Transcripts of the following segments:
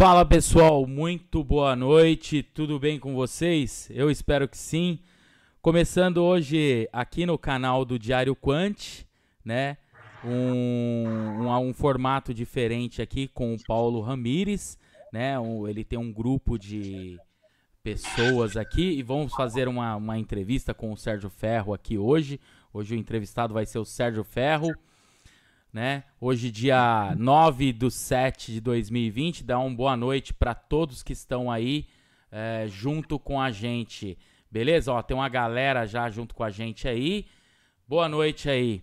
Fala pessoal, muito boa noite, tudo bem com vocês? Eu espero que sim. Começando hoje aqui no canal do Diário Quant, né? Um, um, um formato diferente aqui com o Paulo Ramires, né? Um, ele tem um grupo de pessoas aqui e vamos fazer uma, uma entrevista com o Sérgio Ferro aqui hoje. Hoje o entrevistado vai ser o Sérgio Ferro né? Hoje, dia 9 do 7 de 2020, dá uma boa noite para todos que estão aí é, junto com a gente. Beleza? Ó, tem uma galera já junto com a gente aí. Boa noite aí.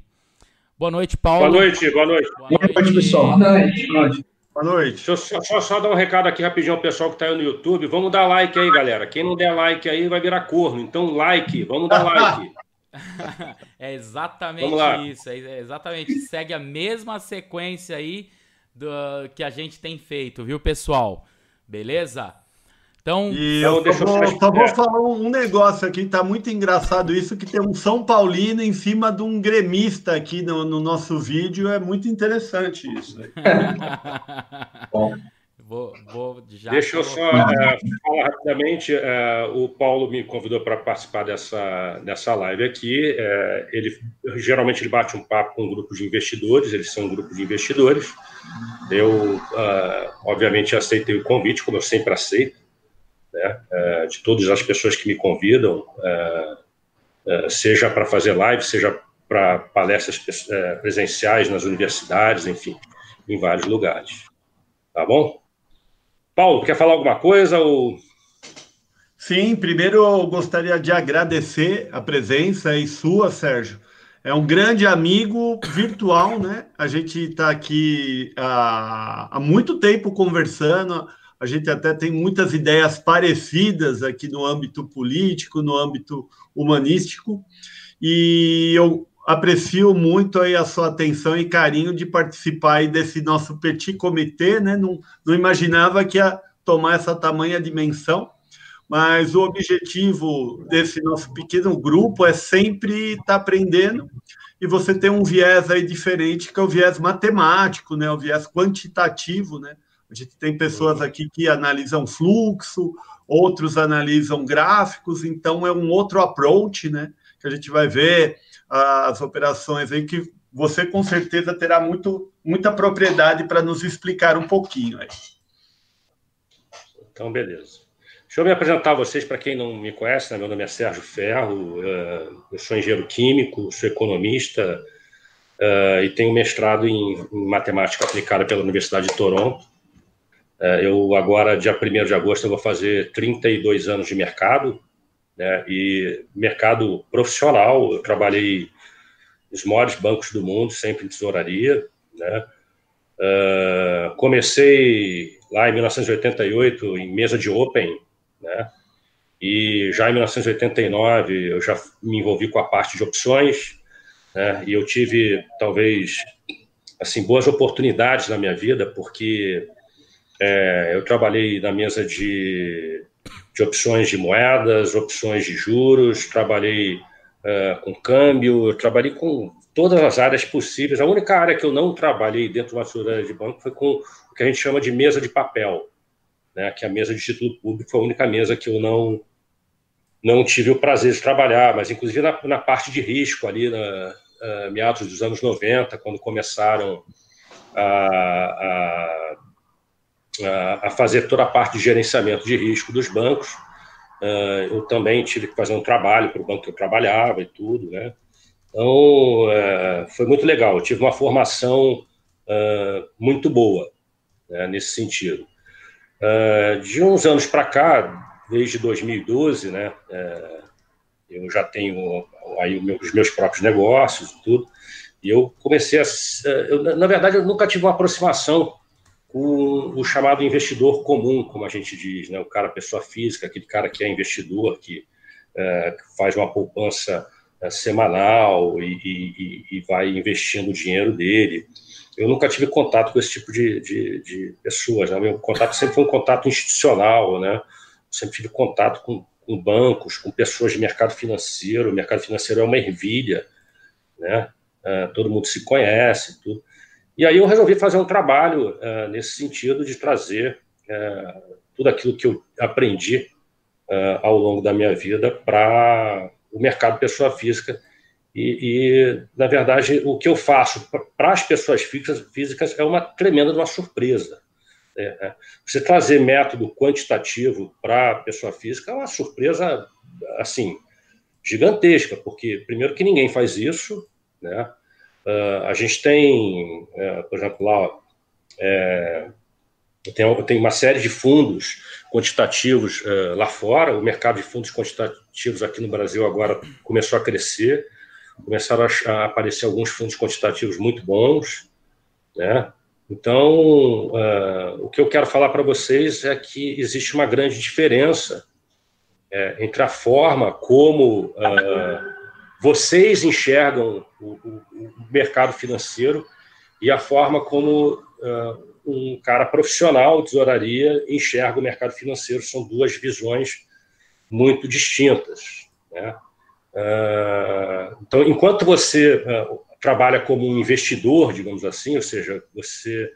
Boa noite, Paulo. Boa noite, boa noite. Boa noite, boa noite pessoal. Boa noite. Boa noite. Boa noite. Deixa eu só, só, só, dar um recado aqui rapidinho ao pessoal que está aí no YouTube. Vamos dar like aí, galera. Quem não der like aí vai virar corno. Então, like, vamos dar like. é exatamente isso. É exatamente. Segue a mesma sequência aí do que a gente tem feito, viu, pessoal? Beleza? Então, e eu só vou, só vou falar um negócio aqui, tá muito engraçado isso, que tem um São Paulino em cima de um gremista aqui no, no nosso vídeo, é muito interessante isso. Bom. Vou, vou já Deixa eu só uh, falar rapidamente. Uh, o Paulo me convidou para participar dessa, dessa live aqui. Uh, ele geralmente ele bate um papo com um grupo de investidores. Eles são um grupo de investidores. Eu, obviamente, aceitei o convite, como eu sempre aceito, né, de todas as pessoas que me convidam, seja para fazer live, seja para palestras presenciais nas universidades, enfim, em vários lugares. Tá bom? Paulo, quer falar alguma coisa? Ou... Sim, primeiro eu gostaria de agradecer a presença aí sua, Sérgio. É um grande amigo virtual, né? A gente está aqui há, há muito tempo conversando, a gente até tem muitas ideias parecidas aqui no âmbito político, no âmbito humanístico, e eu aprecio muito aí a sua atenção e carinho de participar desse nosso petit comitê, né? Não, não imaginava que ia tomar essa tamanha dimensão, mas o objetivo desse nosso pequeno grupo é sempre estar tá aprendendo e você tem um viés aí diferente, que é o viés matemático, né? O viés quantitativo, né? A gente tem pessoas aqui que analisam fluxo, outros analisam gráficos, então é um outro approach, né? Que a gente vai ver as operações aí, que você com certeza terá muito, muita propriedade para nos explicar um pouquinho aí. Então, beleza. Deixa eu me apresentar a vocês, para quem não me conhece, né? meu nome é Sérgio Ferro, eh, eu sou engenheiro químico, sou economista uh, e tenho mestrado em, em, matemática aplicada pela Universidade de Toronto. Uh, eu agora, dia 1 de agosto, vou fazer 32 anos de mercado, né? E mercado profissional, eu trabalhei nos maiores bancos do mundo, sempre em tesouraria, né? Uh, comecei lá em 1988 em mesa de Open, né? E já em 1989 eu já me envolvi com a parte de opções, né? E eu tive talvez assim boas oportunidades na minha vida porque é, eu trabalhei na mesa de de opções de moedas, opções de juros, trabalhei uh, com câmbio, trabalhei com todas as áreas possíveis. A única área que eu não trabalhei dentro de uma de banco foi com o que a gente chama de mesa de papel, né? que é a mesa de título público foi a única mesa que eu não não tive o prazer de trabalhar, mas inclusive na, na parte de risco ali na uh, meados dos anos 90, quando começaram a, a a, fazer toda a parte de gerenciamento de risco dos bancos. Uh, eu também tive que fazer um trabalho para o banco que eu trabalhava e tudo, né? Então, uh, foi muito legal. Eu tive uma formação uh, muito boa né, nesse sentido. de uns anos para cá, desde 2012, né, eu já tenho aí os meus próprios negócios e tudo, e eu comecei a... Eu, na verdade, eu nunca tive uma aproximação com o chamado investidor comum, como a gente diz, né? o cara, pessoa física, aquele cara que é investidor, que, é, faz uma poupança é, semanal e, e, e, vai investindo o dinheiro dele. Eu nunca tive contato com esse tipo de, de, de pessoas. Né? Meu contato sempre foi um contato institucional, né? sempre tive contato com, com bancos, com pessoas de mercado financeiro. O mercado financeiro é uma ervilha, né? Uh, todo mundo se conhece, tudo. E aí eu resolvi fazer um trabalho uh, nesse sentido de trazer é, tudo aquilo que eu aprendi é, ao longo da minha vida para o mercado pessoa física. E, e, na verdade, o que eu faço para as pessoas físicas é uma tremenda uma surpresa. É, você trazer método quantitativo para a pessoa física é uma surpresa, assim, gigantesca, porque, primeiro, que ninguém faz isso, né? Uh, a gente tem, uh, por exemplo, lá, é, tem, tem uma série de fundos quantitativos uh, lá fora, o mercado de fundos quantitativos aqui no Brasil agora começou a crescer, começaram a, a aparecer alguns fundos quantitativos muito bons, né? Então, uh, o que eu quero falar para vocês é que existe uma grande diferença é, entre a forma como uh, vocês enxergam o, o, o, mercado financeiro e a forma como uh, um cara profissional de tesouraria enxerga o mercado financeiro. São duas visões muito distintas. Né? Uh, então, enquanto você trabalha como um investidor, digamos assim, ou seja, você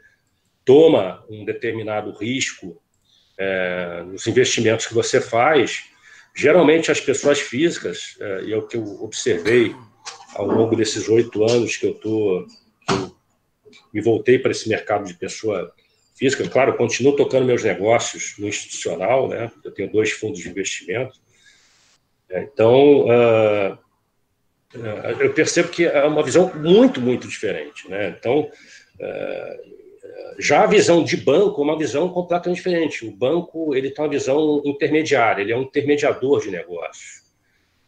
toma um determinado risco é, nos investimentos que você faz, geralmente as pessoas físicas, é, e é o que eu observei ao longo desses oito anos que eu estou, me voltei para esse mercado de pessoa física, claro, continuo tocando meus negócios no institucional, né? Eu tenho dois fundos de investimento. É, então, uh, eu percebo que é uma visão muito, muito diferente. Né? Então, é, já a visão de banco é uma visão completamente diferente. O banco ele tem uma visão intermediária, ele é um intermediador de negócios.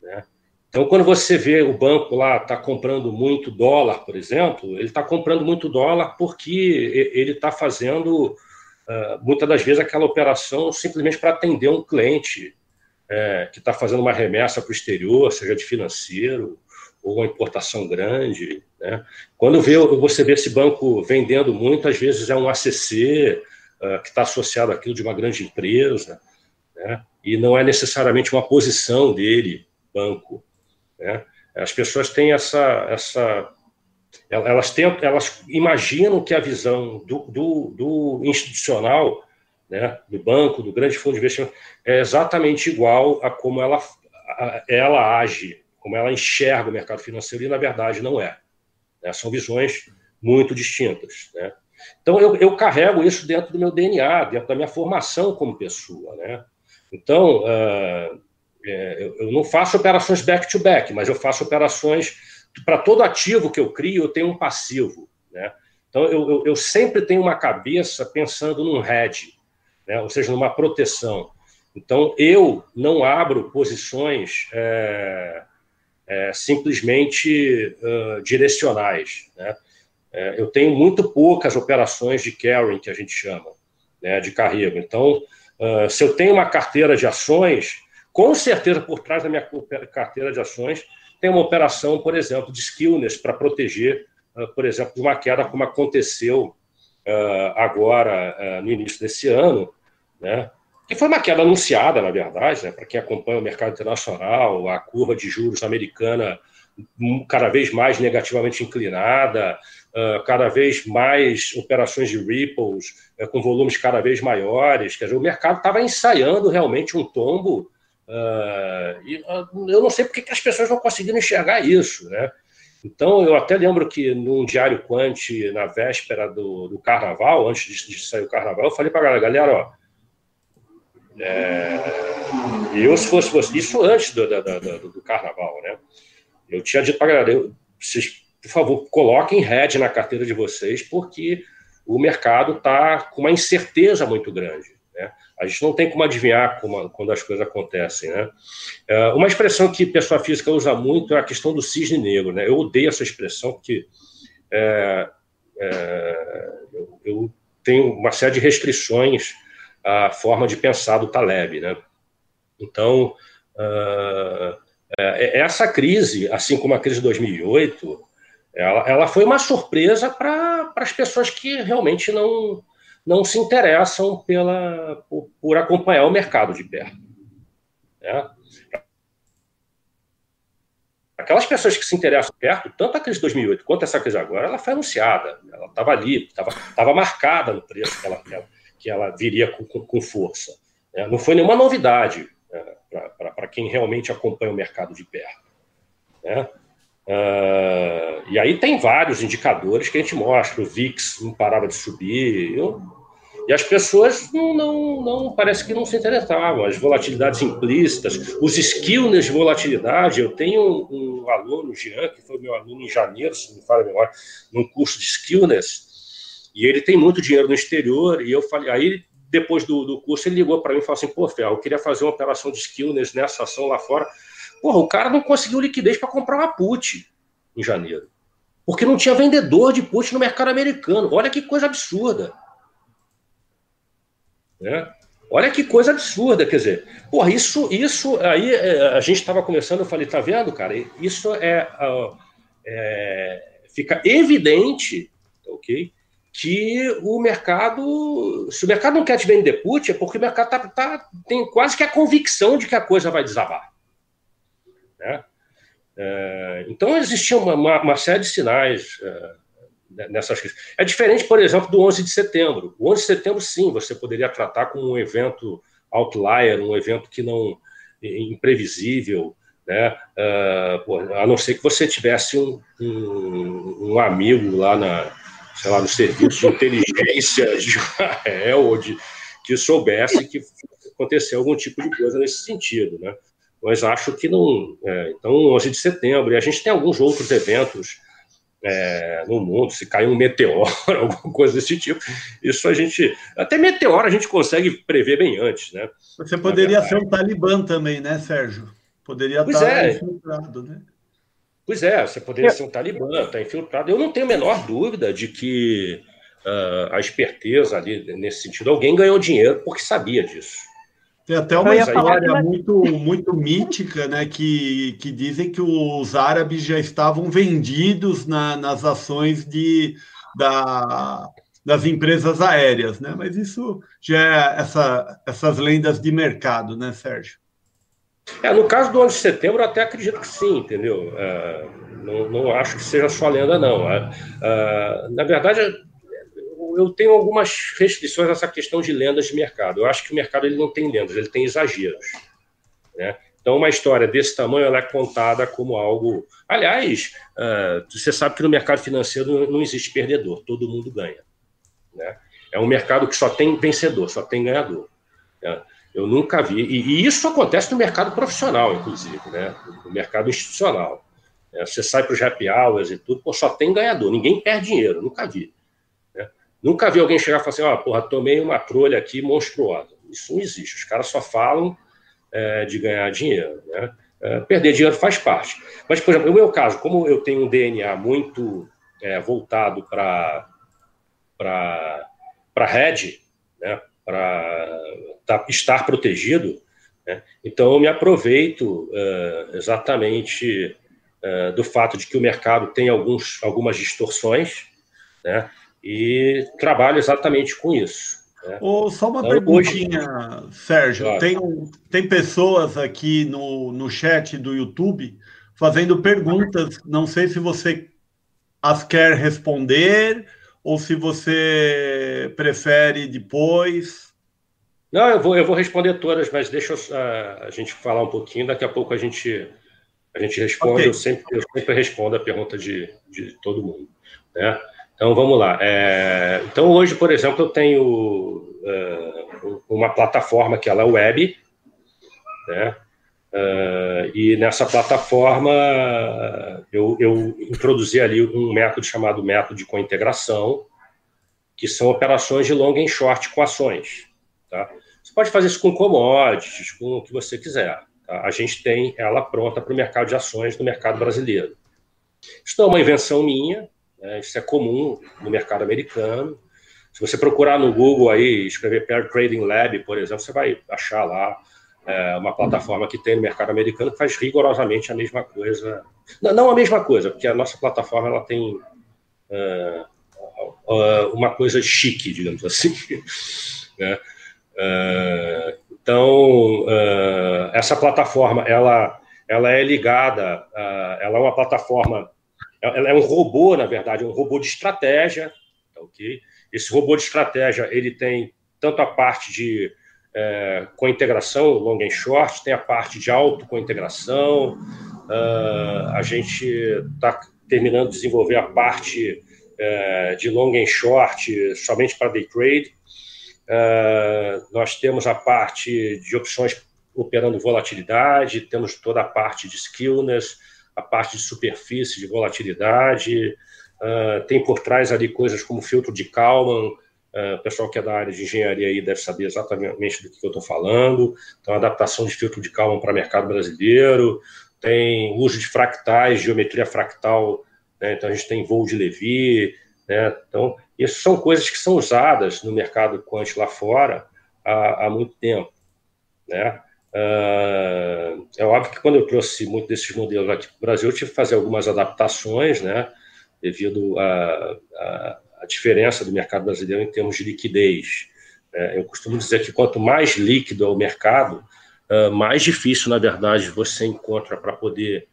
Né? Então, quando você vê o banco lá está comprando muito dólar, por exemplo, ele está comprando muito dólar porque ele está fazendo, muitas das vezes, aquela operação simplesmente para atender um cliente é, que está fazendo uma remessa para o exterior, seja de financeiro, ou uma importação grande. Né? Quando vê, você vê esse banco vendendo muito, às vezes é um ACC uh, ah, que está associado àquilo de uma grande empresa, né? e não é necessariamente uma posição dele, banco. Né? As pessoas têm essa, essa elas, têm, elas imaginam que a visão do, do, do institucional, né, do banco, do grande fundo de investimento, é exatamente igual a como ela, ela age como ela enxerga o mercado financeiro, e na verdade não é. Né? São visões muito distintas. Né? Então, eu, eu, carrego isso dentro do meu DNA, dentro da minha formação como pessoa. Né? Então, uh, é, eu, eu, não faço operações back-to-back, -back, mas eu faço operações. Para todo ativo que eu crio, eu tenho um passivo. Né? Então, eu, eu, eu sempre tenho uma cabeça pensando num hedge, né? ou seja, numa proteção. Então, eu não abro posições. É, é, simplesmente uh, direcionais. Né? É, eu tenho muito poucas operações de carrying, que a gente chama, né, de carrego. Então, uh, se eu tenho uma carteira de ações, com certeza por trás da minha carteira de ações tem uma operação, por exemplo, de skillness para proteger, uh, por exemplo, de uma queda como aconteceu agora no início desse ano, né? Que foi uma queda anunciada, na verdade, né, para quem acompanha o mercado internacional, a curva de juros americana cada vez mais negativamente inclinada, uh, cada vez mais operações de ripples uh, com volumes cada vez maiores. Quer dizer, o mercado estava ensaiando realmente um tombo. Uh, e eu não sei porque que as pessoas não conseguiram enxergar isso, né? Então, eu até lembro que num diário Quant, na véspera do, do carnaval, antes de, de sair o carnaval, eu falei para a galera, galera, ó, é, eu, se fosse você, isso antes do, do, do, do, carnaval, né? Eu tinha dito para a galera, vocês, por favor, coloquem head na carteira de vocês, porque o mercado está com uma incerteza muito grande. Né? A gente não tem como adivinhar como, quando as coisas acontecem. Né? É, uma expressão que pessoa física usa muito é a questão do cisne negro. Né? Eu odeio essa expressão, porque é, é, eu, eu tenho uma série de restrições a forma de pensar do Taleb. Né? Então, uh, essa crise, assim como a crise de 2008, ela, ela foi uma surpresa para as pessoas que realmente não, não se interessam pela, por, por acompanhar o mercado de perto. Né? Aquelas pessoas que se interessam perto, tanto a crise de 2008 quanto essa crise agora, ela foi anunciada, ela estava ali, estava marcada no preço que ela, que ela viria com, com, força. Né? Não foi nenhuma novidade né? para quem realmente acompanha o mercado de perto. Né? Uh, e aí tem vários indicadores que a gente mostra. O VIX não parava de subir. Eu, e as pessoas não, não, não, parece que não se interessavam. As volatilidades implícitas, os skillness de volatilidade. Eu tenho um, um aluno, Jean, que foi meu aluno em janeiro, se não me fala memória, num curso de skillness, e ele tem muito dinheiro no exterior. E eu falei, aí depois do, do curso, ele ligou para mim e falou assim: pô, Fel, eu queria fazer uma operação de skillness nessa ação lá fora. Porra, o cara não conseguiu liquidez para comprar uma put em janeiro. Porque não tinha vendedor de put no mercado americano. Olha que coisa absurda. Né? Olha que coisa absurda, quer dizer, porra, isso, isso aí é, a gente estava conversando, eu falei, tá vendo, cara? Isso é, é, fica evidente, ok? Que o mercado, se o mercado não quer te vender put, é porque o mercado tá, tá, tem quase que a convicção de que a coisa vai desabar. Né? É, então existia uma, uma, uma, série de sinais. É, né, nessas É diferente, por exemplo, do 11 de setembro. O 11 de setembro, sim, você poderia tratar como um evento outlier, um evento que não imprevisível, né? Pô, a não ser que você tivesse um, um, um, amigo lá na, sei lá, no serviço de inteligência de Israel ou de que soubesse que aconteceu algum tipo de coisa nesse sentido, né? Mas acho que não. É, então, 11 de setembro, e a gente tem alguns outros eventos é, no mundo, se cair um meteoro, alguma coisa desse tipo. Isso a gente. Até meteoro a gente consegue prever bem antes, né? Você poderia ser um talibã também, né, Sérgio? Poderia pois estar é. infiltrado, né? Pois é, você poderia ser um talibã, estar tá infiltrado. Eu não tenho a menor dúvida de que uh, a esperteza ali, nesse sentido, alguém ganhou dinheiro porque sabia disso. Tem até uma história muito, muito mítica, né? Que, que dizem que os árabes já estavam vendidos na, nas ações de, da, das empresas aéreas, né? Mas isso já é essa, essas lendas de mercado, né, Sérgio? É, no caso do 11 de setembro, até acredito que sim, entendeu? Uh, não, não acho que seja só lenda, não. Uh, na verdade, eu tenho algumas restrições nessa questão de lendas de mercado. Eu acho que o mercado ele não tem lendas, ele tem exageros. Né? Então, uma história desse tamanho ela é contada como algo. Aliás, uh, você sabe que no mercado financeiro não existe perdedor, todo mundo ganha. Né? É um mercado que só tem vencedor, só tem ganhador. Né? Eu nunca vi. E, e, isso acontece no mercado profissional, inclusive, né? no mercado institucional. É, você sai para os happy hours e tudo, pô, só tem ganhador, ninguém perde dinheiro, nunca vi. Nunca vi alguém chegar e falar assim, ó, porra, tomei uma trolha aqui monstruosa. Isso não existe. Os caras só falam é, de ganhar dinheiro, né? É, perder dinheiro faz parte. Mas, por exemplo, no meu caso, como eu tenho um DNA muito é, voltado para para rede, né? Para tá, estar protegido, né? então eu me aproveito é, exatamente é, do fato de que o mercado tem alguns, algumas distorções, né? e trabalho exatamente com isso. Né? Oh, só uma então, perguntinha, hoje... Sérgio. Claro. Tem, tem pessoas aqui no, no chat do YouTube fazendo perguntas. Não sei se você as quer responder ou se você prefere depois. Não, eu vou, eu vou responder todas, mas deixa eu, a, a gente falar um pouquinho. Daqui a pouco a gente, a gente responde. Okay. Eu, sempre, eu sempre respondo a pergunta de, de todo mundo. Né? Então vamos lá. É, então hoje, por exemplo, eu tenho é, uma plataforma que ela é web, né? É, e nessa plataforma eu, eu, introduzi ali um método chamado método de cointegração, que são operações de long e short com ações. Tá? Você pode fazer isso com commodities, com o que você quiser. Tá? A gente tem ela pronta para o mercado de ações do mercado brasileiro. Isso não é uma invenção minha, né? Isso é comum no mercado americano. Se você procurar no Google aí, escrever Pair Trading Lab, por exemplo, você vai achar lá é, uma plataforma que tem no mercado americano que faz rigorosamente a mesma coisa. Não, não a mesma coisa, porque a nossa plataforma ela tem uh, uh, uma coisa chique, digamos assim. né? Uh, então, essa plataforma, ela, ela é ligada, ela é uma plataforma ela é um robô, na verdade, um robô de estratégia, tá ok? Esse robô de estratégia, ele tem tanto a parte de é, com integração long and short, tem a parte de auto com integração. Uh, a gente está terminando de desenvolver a parte é, de long and short somente para day trade. Uh, nós temos a parte de opções operando volatilidade, temos toda a parte de skillness, a parte de superfície de volatilidade, uh, tem por trás ali coisas como filtro de Kalman, o pessoal que é da área de engenharia aí deve saber exatamente do que eu estou falando, então adaptação de filtro de Kalman para mercado brasileiro, tem uso de fractais, geometria fractal, né? então a gente tem voo de Levi, né? então isso são coisas que são usadas no mercado quant lá fora há, há muito tempo, né? Uh, é óbvio que quando eu trouxe muito desses modelos aqui para o Brasil, eu tive que fazer algumas adaptações, né, devido à diferença do mercado brasileiro em termos de liquidez. É, eu costumo dizer que quanto mais líquido é o mercado, uh, mais difícil, na verdade, você encontra para poder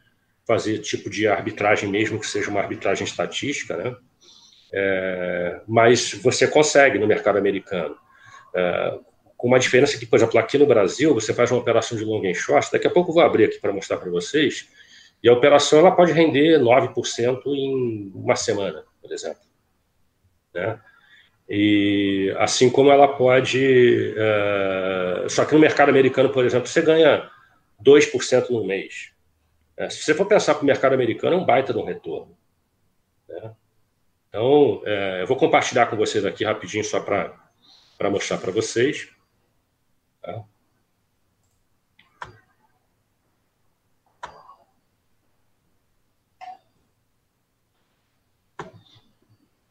fazer tipo de arbitragem, mesmo que seja uma arbitragem estatística, né? É, mas você consegue no mercado americano. É, com uma diferença que, por exemplo, aqui no Brasil, você faz uma operação de long and short, daqui a pouco eu vou abrir aqui para mostrar para vocês, e a operação ela pode render 9% em uma semana, por exemplo. Né? E assim como ela pode. Uh, só que no mercado americano, por exemplo, você ganha 2% no mês. É, se você for pensar para o mercado americano, é um baita de um retorno. Né? Então, é, eu vou compartilhar com vocês aqui rapidinho, só para mostrar para vocês. Tá?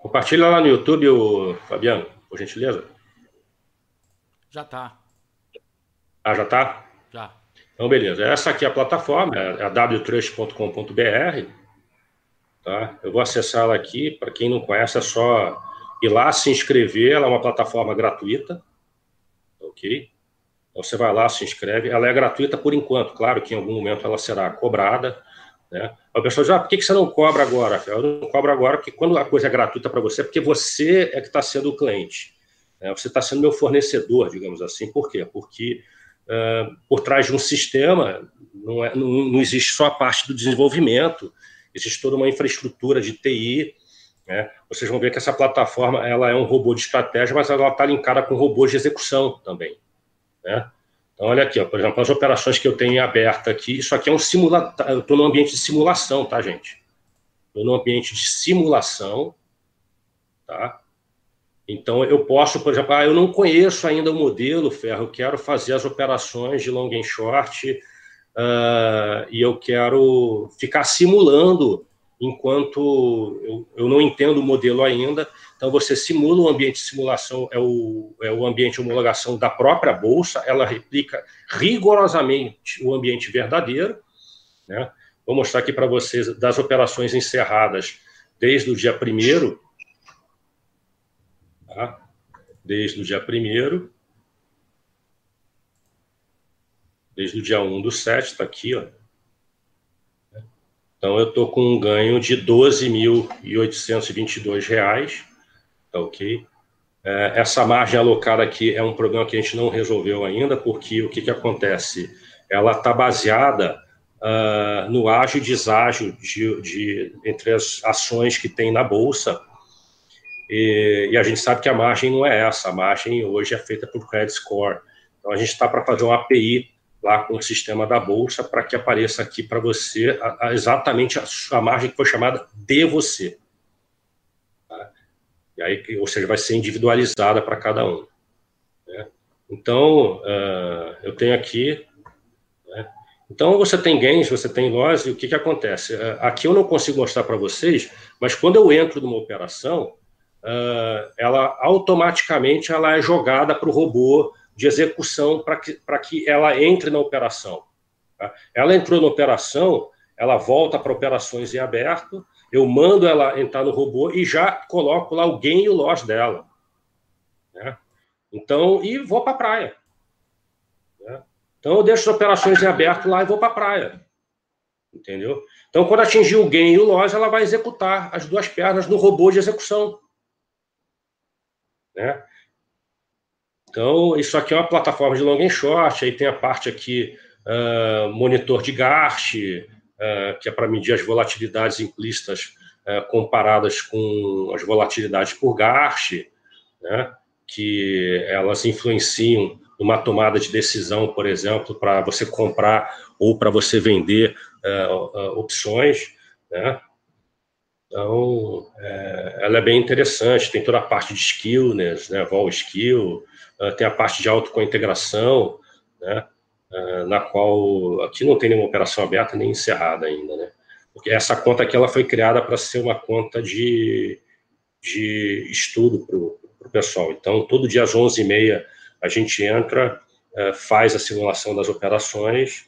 Compartilha lá no YouTube, o Fabiano, por gentileza. Já tá. Ah, já tá? Já. Então, beleza. Essa aqui é a plataforma, é a wtrust.com.br. Tá? Eu vou acessar ela aqui. Para quem não conhece, é só ir lá se inscrever. Ela é uma plataforma gratuita. Ok? Então você vai lá, se inscreve. Ela é gratuita por enquanto, claro que em algum momento ela será cobrada. Né? A pessoa diz: ah, por que você não cobra agora? Eu não cobro agora porque quando a coisa é gratuita para você, é porque você é que está sendo o cliente. Né? Você está sendo meu fornecedor, digamos assim. Por quê? Porque uh, por trás de um sistema não, é, não, não, existe só a parte do desenvolvimento, existe toda uma infraestrutura de TI. Né? Vocês vão ver que essa plataforma ela é um robô de estratégia, mas ela está linkada com robôs de execução também. Né? Então, olha aqui, ó, por exemplo, as operações que eu tenho aberta aqui, isso aqui é um simulador, eu estou num ambiente de simulação, tá, gente? Estou num ambiente de simulação, tá? Então, eu posso, por exemplo, ah, eu não conheço ainda o modelo, Ferro, eu quero fazer as operações de long and short uh, e eu quero ficar simulando enquanto eu, eu não entendo o modelo ainda, então, você simula o ambiente de simulação, é o, é o ambiente de homologação da própria bolsa, ela replica rigorosamente o ambiente verdadeiro. Né? Vou mostrar aqui para vocês das operações encerradas desde o dia 1 tá? desde o dia 1 desde o dia 1 do 7, está aqui, ó. Então, eu estou com um ganho de R$ 12.822 tá ok? É, essa margem alocada aqui é um problema que a gente não resolveu ainda, porque o que, que acontece? Ela está baseada uh, no ágio e deságio de, de, entre as ações que tem na Bolsa, e, e, a gente sabe que a margem não é essa, a margem hoje é feita por credit score. Então, a gente está para fazer um API lá com o sistema da Bolsa para que apareça aqui para você a, a, exatamente a, a margem que foi chamada de você. E aí, ou seja, vai ser individualizada para cada um. Né? Então, uh, eu tenho aqui. Né? Então, você tem gains, você tem loss, e o que, que acontece? Uh, aqui eu não consigo mostrar para vocês, mas quando eu entro numa operação, uh, ela automaticamente ela é jogada para o robô de execução para que, que ela entre na operação. Tá? Ela entrou na operação, ela volta para operações em aberto, eu mando ela entrar no robô e já coloco lá o gain e o loss dela. Né? Então, e vou para a praia. Né? Então, eu deixo as operações em aberto lá e vou para a praia. Entendeu? Então, quando atingir o gain e o loss, ela vai executar as duas pernas no robô de execução. Né? Então, isso aqui é uma plataforma de long and short, aí tem a parte aqui, uh, monitor de Garst, uh, que é para medir as volatilidades implícitas uh, comparadas com as volatilidades por Garst, né, que elas influenciam numa tomada de decisão, por exemplo, para você comprar ou para você vender opções, né? Então, é, ela é bem interessante, tem toda a parte de skillness, né, vol skill, tem a parte de autocointegração, né, uh, na qual aqui não tem nenhuma operação aberta nem encerrada ainda, né, porque essa conta aqui ela foi criada para ser uma conta de, de estudo para o pessoal. Então, todo dia às 11h30 a gente entra, uh, faz a simulação das operações,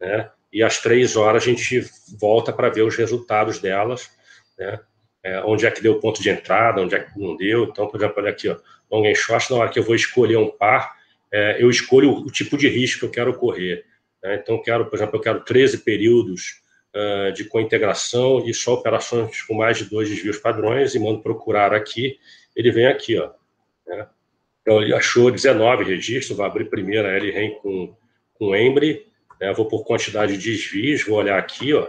né, e às três horas a gente volta para ver os resultados delas, né? É, onde é que deu o ponto de entrada, onde é que não deu. Então, por exemplo, olha aqui, ó, long and short, na hora que eu vou escolher um par, é, eu escolho o, tipo de risco que eu quero correr. Né? Então, quero, por exemplo, eu quero 13 períodos uh, de cointegração e só operações com mais de dois desvios padrões e mando procurar aqui, ele vem aqui, ó. Né? Então, ele achou 19 registros, vou abrir primeiro a LREM com, com Embry, né? vou por quantidade de desvios, vou olhar aqui, ó,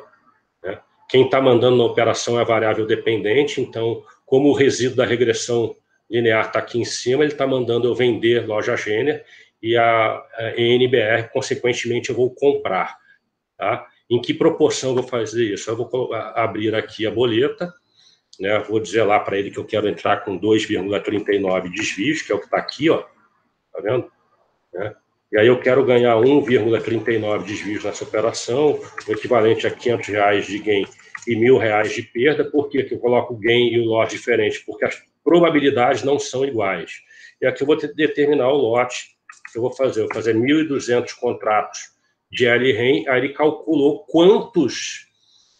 quem está mandando na operação é a variável dependente, então, como o resíduo da regressão linear está aqui em cima, ele está mandando eu vender loja Gêner e a, a ENBR, consequentemente, eu vou comprar. Tá? Em que proporção eu vou fazer isso? Eu vou abrir aqui a boleta, né? vou dizer lá para ele que eu quero entrar com 2,39 desvios, que é o que está aqui, ó. Tá vendo? Né? E aí eu quero ganhar 1,39 desvios nessa operação, o equivalente a 500 reais de gain e mil reais de perda. Por que eu coloco o gain e o lote diferente? Porque as probabilidades não são iguais. E aqui eu vou determinar o lote que eu vou fazer. Eu vou fazer 1.200 contratos de LREM, aí ele calculou quantos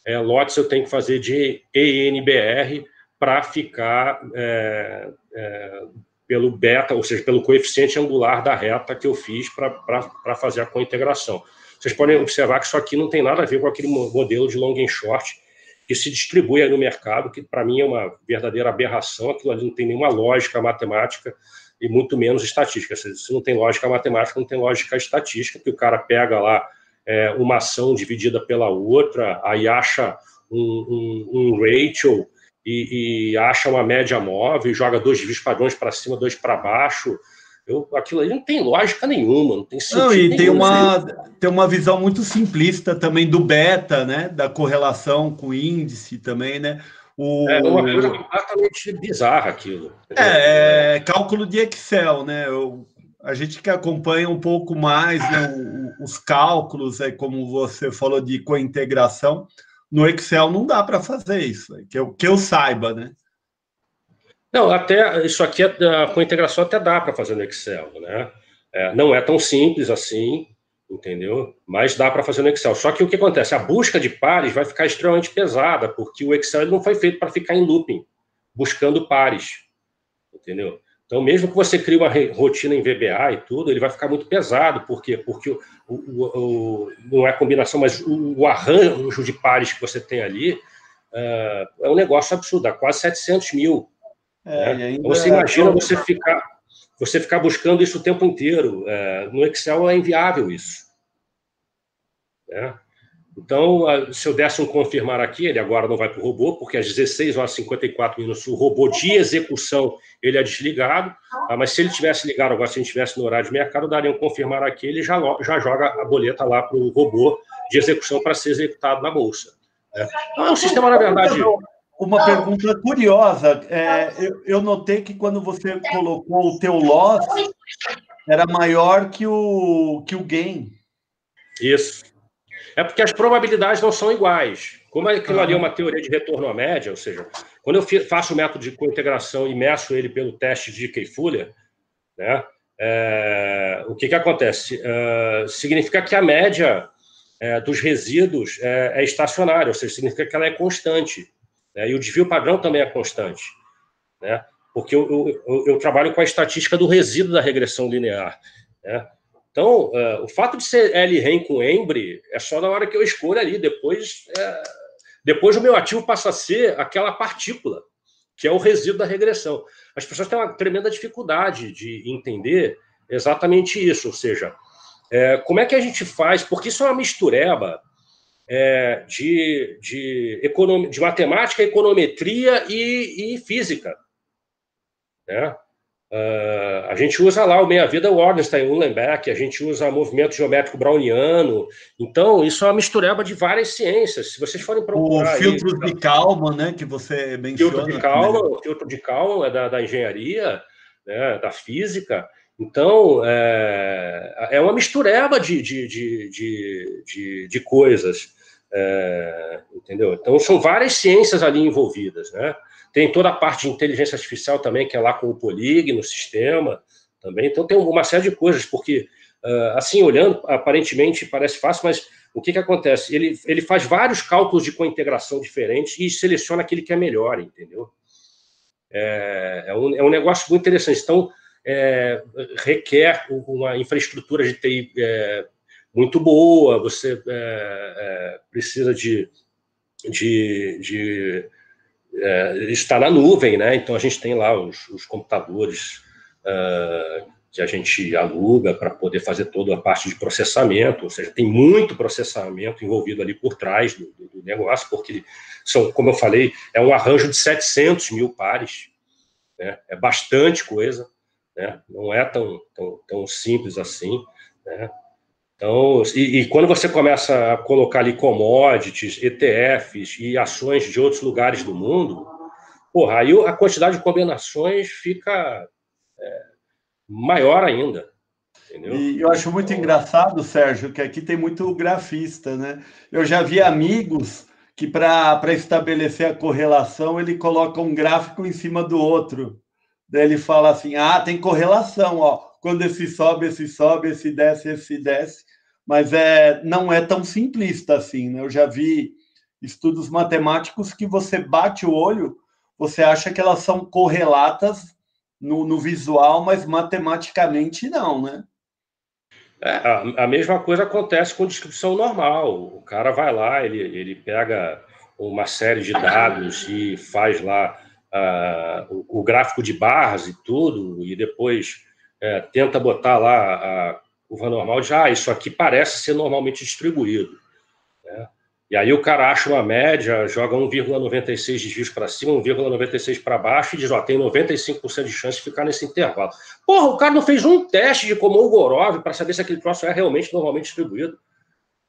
é, lotes eu tenho que fazer de ENBR para ficar é, é, pelo beta, ou seja, pelo coeficiente angular da reta que eu fiz para fazer a cointegração. Vocês podem observar que isso aqui não tem nada a ver com aquele modelo de long and short que se distribui aí no mercado, que para mim é uma verdadeira aberração, aquilo ali não tem nenhuma lógica matemática e muito menos estatística. Se não tem lógica matemática, não tem lógica estatística, que o cara pega lá é, uma ação dividida pela outra, aí acha um, um, um ratio e, e, acha uma média móvel, joga dois desvios padrões para cima, dois para baixo. Eu, aquilo aí não tem lógica nenhuma, não tem sentido. Não, e tem uma, tem uma visão muito simplista também do beta, né? Da correlação com o índice também, né? O... É uma coisa completamente bizarra aquilo. É, é, cálculo de Excel, né? Eu, a gente que acompanha um pouco mais né, o, os cálculos, é, como você falou de cointegração, no Excel não dá para fazer isso, que eu, que eu saiba, né? Não, até isso aqui é, com integração até dá para fazer no Excel, né? É, não é tão simples assim, entendeu? Mas dá para fazer no Excel. Só que o que acontece? A busca de pares vai ficar extremamente pesada, porque o Excel não foi feito para ficar em looping, buscando pares, entendeu? Então, mesmo que você crie uma rotina em VBA e tudo, ele vai ficar muito pesado. Por quê? Porque o, o, o não é combinação, mas o, o, arranjo de pares que você tem ali uh, é um negócio absurdo, dá quase 700 mil. É, né? Então, você imagina é... você ficar você ficar buscando isso o tempo inteiro. Uh, no Excel é inviável isso. Né? Então, se eu desse um confirmar aqui, ele agora não vai para o robô, porque às 16 horas e 54 minutos, o robô de execução ele é desligado, tá? mas se ele tivesse ligado agora, se a gente estivesse no horário de mercado, daria um confirmar aqui, ele já, já joga a boleta lá para o robô de execução para ser executado na bolsa. Né? Então, é um sistema, na verdade... Uma pergunta curiosa. É, eu, eu, notei que quando você colocou o teu loss, era maior que o, que o gain. Isso. É porque as probabilidades não são iguais. Como aquilo ali é uma teoria de retorno à média, ou seja, quando eu faço o método de cointegração e meço ele pelo teste de Key-Fuller, né, é, o que, que acontece? É, significa que a média é, dos resíduos é, é, estacionária, ou seja, significa que ela é constante. Né, e o desvio padrão também é constante. Né, porque eu, eu, eu, trabalho com a estatística do resíduo da regressão linear. Né, então, uh, o fato de ser L-REM com Embry é só na hora que eu escolho ali. Depois, é, depois o meu ativo passa a ser aquela partícula, que é o resíduo da regressão. As pessoas têm uma tremenda dificuldade de entender exatamente isso, ou seja, é, como é que a gente faz? Porque isso é uma mistureba é, de, de, econom, de matemática, econometria e, e física. Né? Uh, a gente usa lá o meia-vida Ornstein, Uhlenbeck, a gente usa movimento geométrico browniano. Então, isso é uma mistureba de várias ciências. Se vocês forem procurar... O filtro aí, de Kalman, né, que você menciona. Filtro de Kalman, o filtro de Kalman é da, da engenharia, né, da física. Então, é, é uma mistureba de, de, de, de, de coisas. É, entendeu? Então, são várias ciências ali envolvidas, né? Tem toda a parte de inteligência artificial também, que é lá com o Polig no sistema também. Então, tem uma série de coisas, porque, uh, assim, olhando, aparentemente parece fácil, mas o que, que acontece? Ele, ele faz vários cálculos de cointegração diferentes e seleciona aquele que é melhor, entendeu? É, é, um, é um negócio muito interessante. Então, é, requer uma infraestrutura de TI é, muito boa, você é, é, precisa de, de, de é, está na nuvem, né? Então a gente tem lá os, os computadores uh, que a gente aluga para poder fazer toda a parte de processamento, ou seja, tem muito processamento envolvido ali por trás do, do, do negócio, porque são, como eu falei, é um arranjo de 700 mil pares, né? É bastante coisa, né? Não é tão, tão, tão simples assim, né? Então, e, e, quando você começa a colocar ali commodities, ETFs e ações de outros lugares do mundo, porra, aí a quantidade de combinações fica é, maior ainda. Entendeu? E eu acho muito engraçado, Sérgio, que aqui tem muito grafista, né? Eu já vi amigos que, para estabelecer a correlação, ele coloca um gráfico em cima do outro. Daí ele fala assim: ah, tem correlação, ó. Quando esse sobe, esse sobe, esse desce, esse desce. Mas é, não é tão simplista assim, né? Eu já vi estudos matemáticos que você bate o olho, você acha que elas são correlatas no, no visual, mas matematicamente não, né? É, a, a, mesma coisa acontece com descrição normal. O cara vai lá, ele, ele pega uma série de dados e faz lá uh, o, o, gráfico de barras e tudo, e depois uh, tenta botar lá a curva normal de, ah, isso aqui parece ser normalmente distribuído. Né? E aí o cara acha uma média, joga 1,96 desvios para cima, 1,96 para baixo e diz, ó, tem 95% de chance de ficar nesse intervalo. Porra, o cara não fez um teste de Komon-Gorov para saber se aquele troço é realmente normalmente distribuído.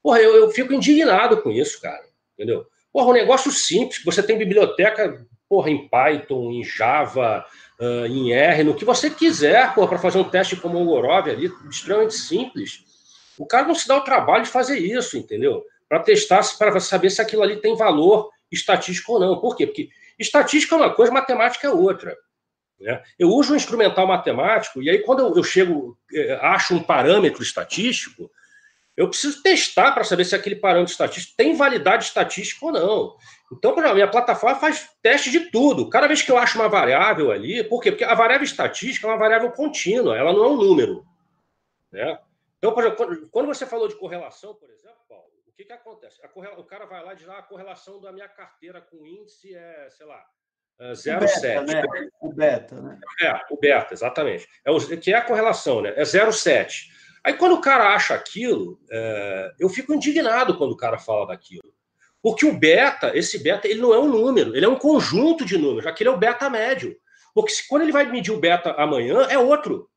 Porra, eu, eu fico indignado com isso, cara. Entendeu? Porra, um negócio simples, você tem biblioteca porra, em Python, em Java, uh, em R, no que você quiser, para fazer um teste como o Gorov ali, extremamente simples. O cara não se dá o trabalho de fazer isso, entendeu? Para testar, para saber se aquilo ali tem valor estatístico ou não. Por quê? Porque estatística é uma coisa, matemática é outra. Né? Eu uso um instrumental matemático, e aí quando eu, eu chego, eh, acho um parâmetro estatístico, eu preciso testar para saber se aquele parâmetro estatístico tem validade estatística ou não. Então, por exemplo, a minha plataforma faz teste de tudo. Cada vez que eu acho uma variável ali, por quê? Porque a variável estatística é uma variável contínua, ela não é um número. Né? Então, por exemplo, quando você falou de correlação, por exemplo, Paulo, o que, que acontece? O cara vai lá e diz ah, a correlação da minha carteira com o índice é, sei lá, 0,7. É né? O beta, né? É, o beta, exatamente. É o, que é a correlação, né? É 0,7. Aí, quando o cara acha aquilo, é, eu fico indignado quando o cara fala daquilo. Porque o beta, esse beta, ele não é um número, ele é um conjunto de números. Aquele é o beta médio. Porque se, quando ele vai medir o beta amanhã, é outro.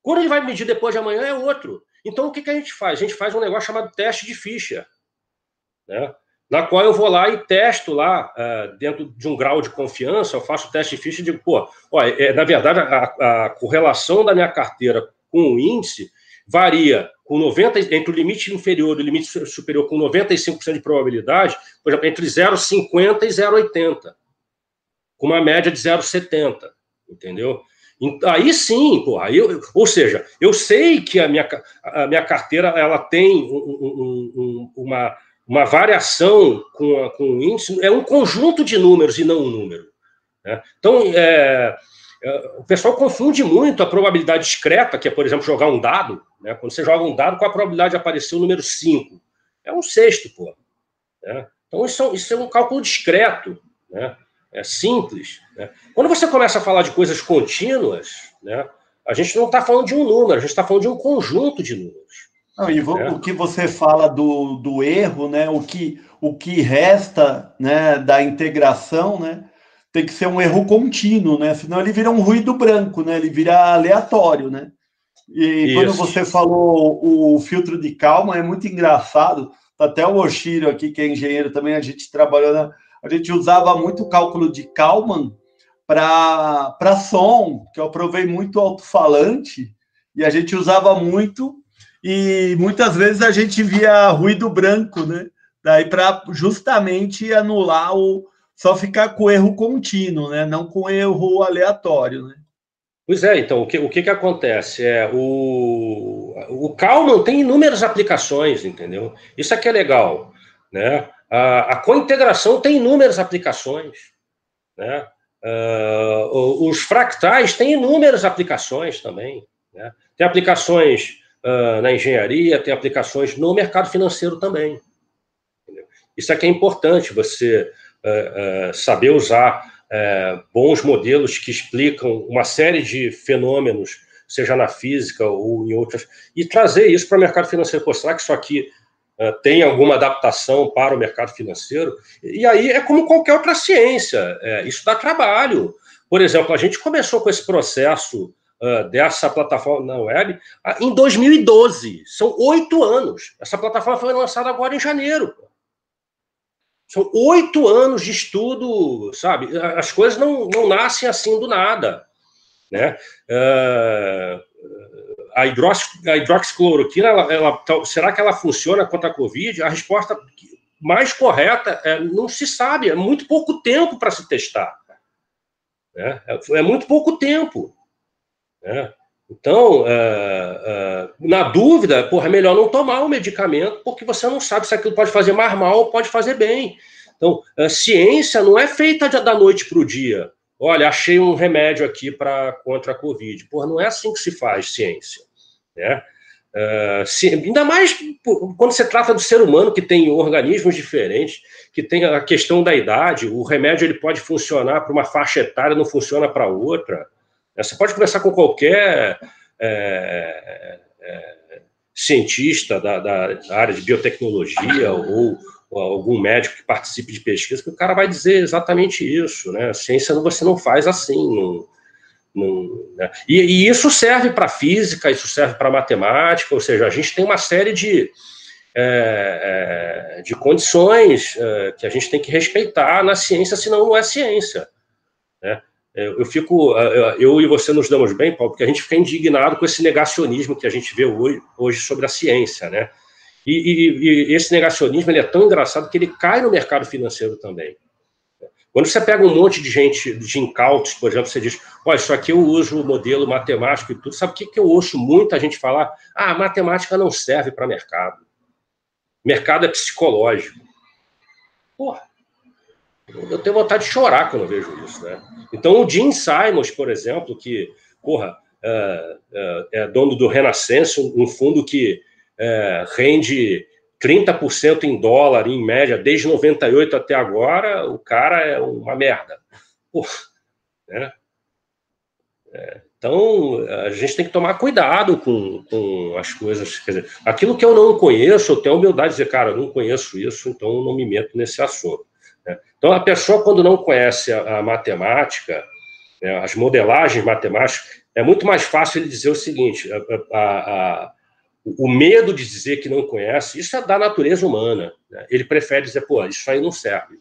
Quando ele vai medir depois de amanhã, é outro. Então, o que, que a gente faz? A gente faz um negócio chamado teste de Fischer, né? na qual eu vou lá e testo lá, uh, dentro de um grau de confiança, eu faço o teste de Fischer e digo, pô, ó, é, na verdade, a, a correlação da minha carteira com o índice varia com 90, entre o limite inferior e o limite superior com 95% de probabilidade, por exemplo, entre 0,50 e 0,80, com uma média de 0,70, entendeu? Aí sim, porra, aí eu, ou seja, eu sei que a minha, a minha carteira ela tem um, um, um, uma, uma variação com, a, com o índice, é um conjunto de números e não um número. Né? Então, é, o pessoal confunde muito a probabilidade discreta, que é, por exemplo, jogar um dado. Né? Quando você joga um dado, qual a probabilidade de aparecer o número 5? É um sexto, pô. Né? Então, isso é, isso é, um cálculo discreto, né? é simples. Né? Quando você começa a falar de coisas contínuas, né? A gente não está falando de um número, a gente está falando de um conjunto de números. Não, e é. o que você fala do, do erro, né? O que, o que resta né, da integração, né? Tem que ser um erro contínuo, né? Senão ele vira um ruído branco, né? Ele vira aleatório, né? E Isso. quando você falou o filtro de calma, é muito engraçado. Tá até o Oshiro aqui, que é engenheiro também, a gente trabalhou na, a gente usava muito o cálculo de Kalman para som, que eu provei muito alto-falante, e a gente usava muito, e muitas vezes a gente via ruído branco, né? Daí para justamente anular o. só ficar com erro contínuo, né? Não com erro aleatório, né? Pois é, então, o que, o que, que acontece? É, o, o Kalman tem inúmeras aplicações, entendeu? Isso aqui é legal, né? A, a cointegração tem inúmeras aplicações, né? Uh, os fractais têm inúmeras aplicações também. Né? Tem aplicações uh, na engenharia, tem aplicações no mercado financeiro também. Entendeu? Isso aqui é importante, você saber usar bons modelos que explicam uma série de fenômenos, seja na física ou em outras, e trazer isso para o mercado financeiro. Pô, será que isso aqui eh, tem alguma adaptação para o mercado financeiro. E aí é como qualquer outra ciência, isso dá trabalho. Por exemplo, a gente começou com esse processo dessa plataforma na web uh, em 2012. São oito anos. Essa plataforma foi lançada agora em janeiro. São oito anos de estudo, sabe? As coisas não, não nascem assim do nada. Né? Uh, a, hidrox, a hidroxicloroquina, ela, ela, será que ela funciona contra a Covid? A resposta mais correta é não se sabe, é muito pouco tempo para se testar. Né? É, é, muito pouco tempo. Né? Então, é, é, na dúvida, porra, é melhor não tomar o medicamento, porque você não sabe se aquilo pode fazer mais mal ou pode fazer bem. Então, a ciência não é feita da noite para o dia. Olha, achei um remédio aqui para contra a Covid. Porra, não é assim que se faz ciência. Né? Se, ainda mais quando se trata do ser humano que tem organismos diferentes, que tem a questão da idade, o remédio ele pode funcionar para uma faixa etária, não funciona para outra. Né? Você pode conversar com qualquer é, é, cientista da, da, área de biotecnologia ou algum médico que participe de pesquisa, que o cara vai dizer exatamente isso, né? A ciência você não faz assim, não, não, né? e, e, isso serve para física, isso serve para matemática, ou seja, a gente tem uma série de, é, é, de condições é, que a gente tem que respeitar na ciência, senão não é ciência, né? Eu, eu fico, eu e você nos damos bem, Paulo, porque a gente fica indignado com esse negacionismo que a gente vê hoje, hoje sobre a ciência, né? E, e, e, esse negacionismo ele é tão engraçado que ele cai no mercado financeiro também. Quando você pega um monte de gente, de incautos, por exemplo, você diz, olha, isso aqui eu uso o modelo matemático e tudo. Sabe o que, que eu ouço muita gente falar? Ah, matemática não serve para mercado. Mercado é psicológico. Porra, eu tenho vontade de chorar quando eu vejo isso, né? Então, o Jim Simons, por exemplo, que, porra, é, é, é dono do Renascença, um fundo que é, rende 30% em dólar, em média, desde 98 até agora, o cara é uma merda. Porra, né? É, então, a gente tem que tomar cuidado com, com as coisas. Quer dizer, aquilo que eu não conheço, eu tenho a humildade de dizer, cara, eu não conheço isso, então eu não me meto nesse assunto. Né? Então, a pessoa, quando não conhece a, a matemática, né, as modelagens matemáticas, é muito mais fácil ele dizer o seguinte: a, a, o medo de dizer que não conhece, isso é da natureza humana. Né? Ele prefere dizer, pô, isso aí não serve.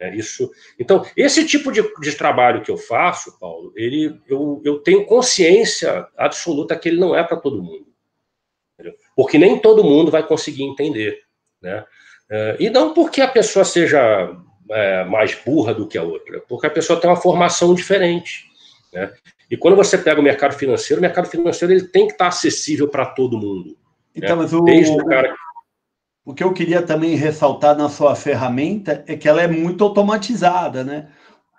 É isso. Então, esse tipo de, de trabalho que eu faço, Paulo, ele, eu, eu tenho consciência absoluta que ele não é para todo mundo. Entendeu? Porque nem todo mundo vai conseguir entender. Né? É, e não porque a pessoa seja é, mais burra do que a outra, porque a pessoa tem uma formação diferente. Né? E quando você pega o mercado financeiro, o mercado financeiro ele tem que estar acessível para todo mundo. Então, né? mas o, o, cara... o que eu queria também ressaltar na sua ferramenta é que ela é muito automatizada, né?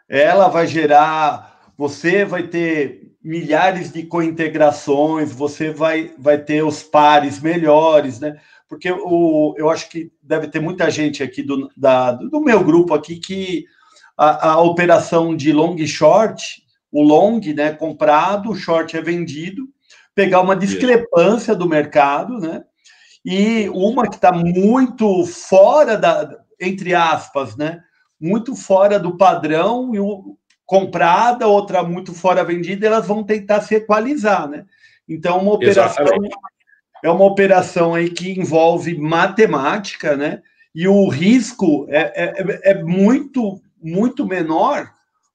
Ela vai gerar, você vai ter milhares de cointegrações, você vai, vai ter os pares melhores, né? Porque o, eu acho que deve ter muita gente aqui do, da, do meu grupo aqui que a, a operação de long short o long, né, comprado, o short é vendido, pegar uma discrepância do mercado, né? E uma que está muito fora da, entre aspas, né? Muito fora do padrão e o, comprada, outra muito fora vendida, elas vão tentar se equalizar, né? Então, uma operação Exatamente. É uma operação aí que envolve matemática, né? E o risco é, é, é muito, muito menor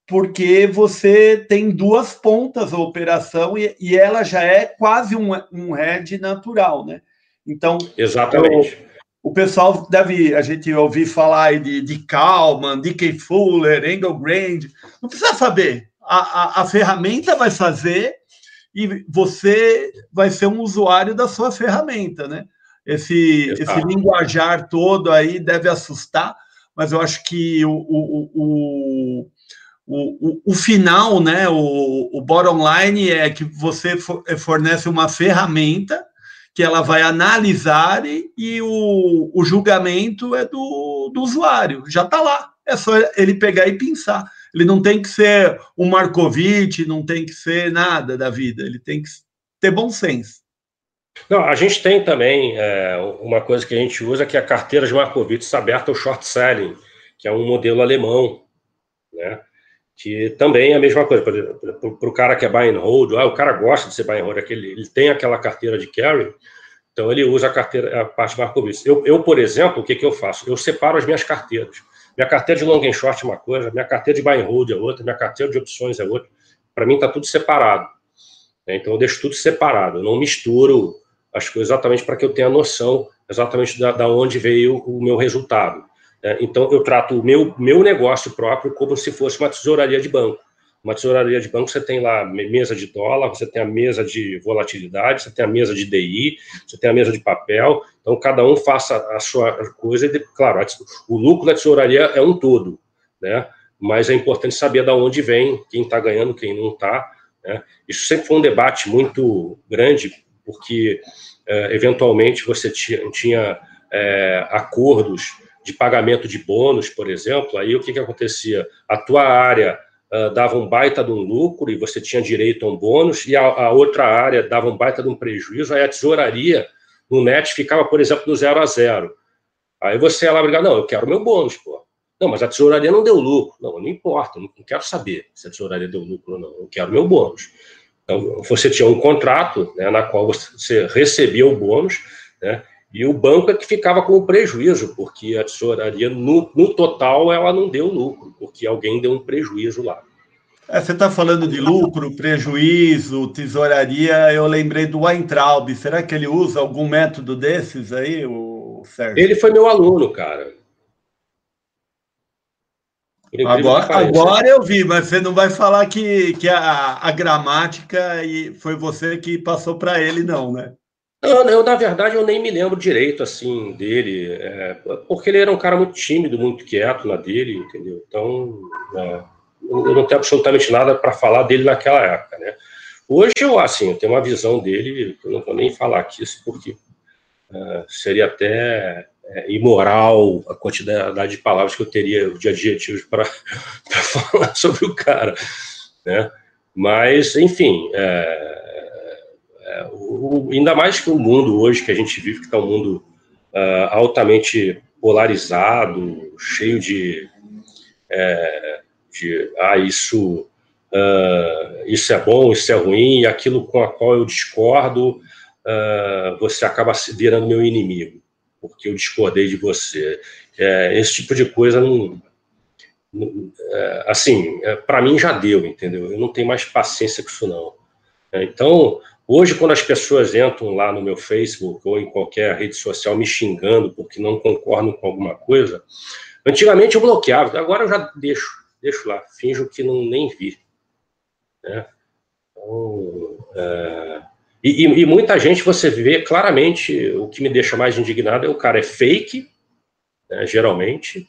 porque você tem duas pontas a operação e, e ela já é quase um, um hedge natural, né? Então, exatamente. O, o pessoal deve a gente ouvir falar de, de Kalman, D.K. Fuller, Engel Grand, não precisa saber. A, a, a ferramenta vai fazer e você vai ser um usuário da sua ferramenta, né? Esse, esse linguajar todo aí deve assustar, mas eu acho que o, o, o o, o, final, né, o, o bottom line é que você eh, fornece uma ferramenta que ela vai analisar e, e o, o julgamento é do, do usuário, já está lá, é só ele pegar e pensar. Ele não tem que ser um Markovitch, não tem que ser nada da vida, ele tem que ter bom senso. Não, a gente tem também é, uma coisa que a gente usa que é a carteira de Markovitch aberta ao short selling, que é um modelo alemão, né? que também é a mesma coisa. Para o cara que é buy and hold, ah, o cara gosta de ser buy and hold, aquele, ele tem aquela carteira de carry, então ele usa a carteira, a parte Markowitz. Eu, eu, por exemplo, o que, que eu faço? Eu separo as minhas carteiras. Minha carteira de long and short é uma coisa, minha carteira de buy and hold é outra, minha carteira de opções é outra. Para mim está tudo separado. Né? Então eu deixo tudo separado, eu não misturo as coisas exatamente para que eu tenha noção exatamente da, da onde veio o meu resultado. É, então, eu trato o meu, meu negócio próprio como se fosse uma tesouraria de banco. Uma tesouraria de banco, você tem lá mesa de dólar, você tem a mesa de volatilidade, você tem a mesa de DI, você tem a mesa de papel. Então, cada um faça a sua coisa. E, claro, o lucro da tesouraria é um todo, né? mas é importante saber de onde vem, quem está ganhando, quem não está. Né? Isso sempre foi um debate muito grande, porque, é, eventualmente, você tinha, tinha é, acordos de pagamento de bônus, por exemplo, aí o que, que acontecia? A tua área uh, dava um baita de um lucro e você tinha direito a um bônus, e a, a, outra área dava um baita de um prejuízo, aí a tesouraria no net ficava, por exemplo, do zero a zero. Aí você ia lá brigar, não, eu quero meu bônus, pô. Não, mas a tesouraria não deu lucro. Não, não importa, não, quero saber se a tesouraria deu lucro ou não, eu quero meu bônus. Então, você tinha um contrato né, na qual você recebia o bônus, né, e o banco é que ficava com o prejuízo, porque a tesouraria, no, no total, ela não deu lucro, porque alguém deu um prejuízo lá. É, você está falando de lucro, prejuízo, tesouraria. Eu lembrei do Weintraub. Será que ele usa algum método desses aí, o Sérgio? Ele foi meu aluno, cara. Agora, agora eu vi, mas você não vai falar que, que a, a gramática e foi você que passou para ele, não, né? Eu, eu, na verdade, eu nem me lembro direito, assim, dele, é, porque ele era um cara muito tímido, muito quieto na dele, entendeu? Então, é, eu não tenho absolutamente nada para falar dele naquela época, né? Hoje, eu, assim, eu tenho uma visão dele, eu não vou nem falar aqui porque é, seria até é, imoral a quantidade de palavras que eu teria, de adjetivos, para falar sobre o cara, né? Mas, enfim, é, o, ainda mais que o mundo hoje que a gente vive, que está um mundo uh, altamente polarizado, cheio de, é, de ah, isso, uh, isso é bom, isso é ruim, e aquilo com a qual eu discordo, uh, você acaba virando meu inimigo, porque eu discordei de você. É, esse tipo de coisa não é, assim, é, para mim já deu, entendeu? Eu não tenho mais paciência com isso, não. Então, Hoje, quando as pessoas entram lá no meu Facebook ou em qualquer rede social me xingando porque não concordam com alguma coisa, antigamente eu bloqueava, agora eu já deixo, deixo lá, finjo que não nem vi. Né? Então, é... e, e, muita gente você vê claramente o que me deixa mais indignado é o cara é fake, né, geralmente,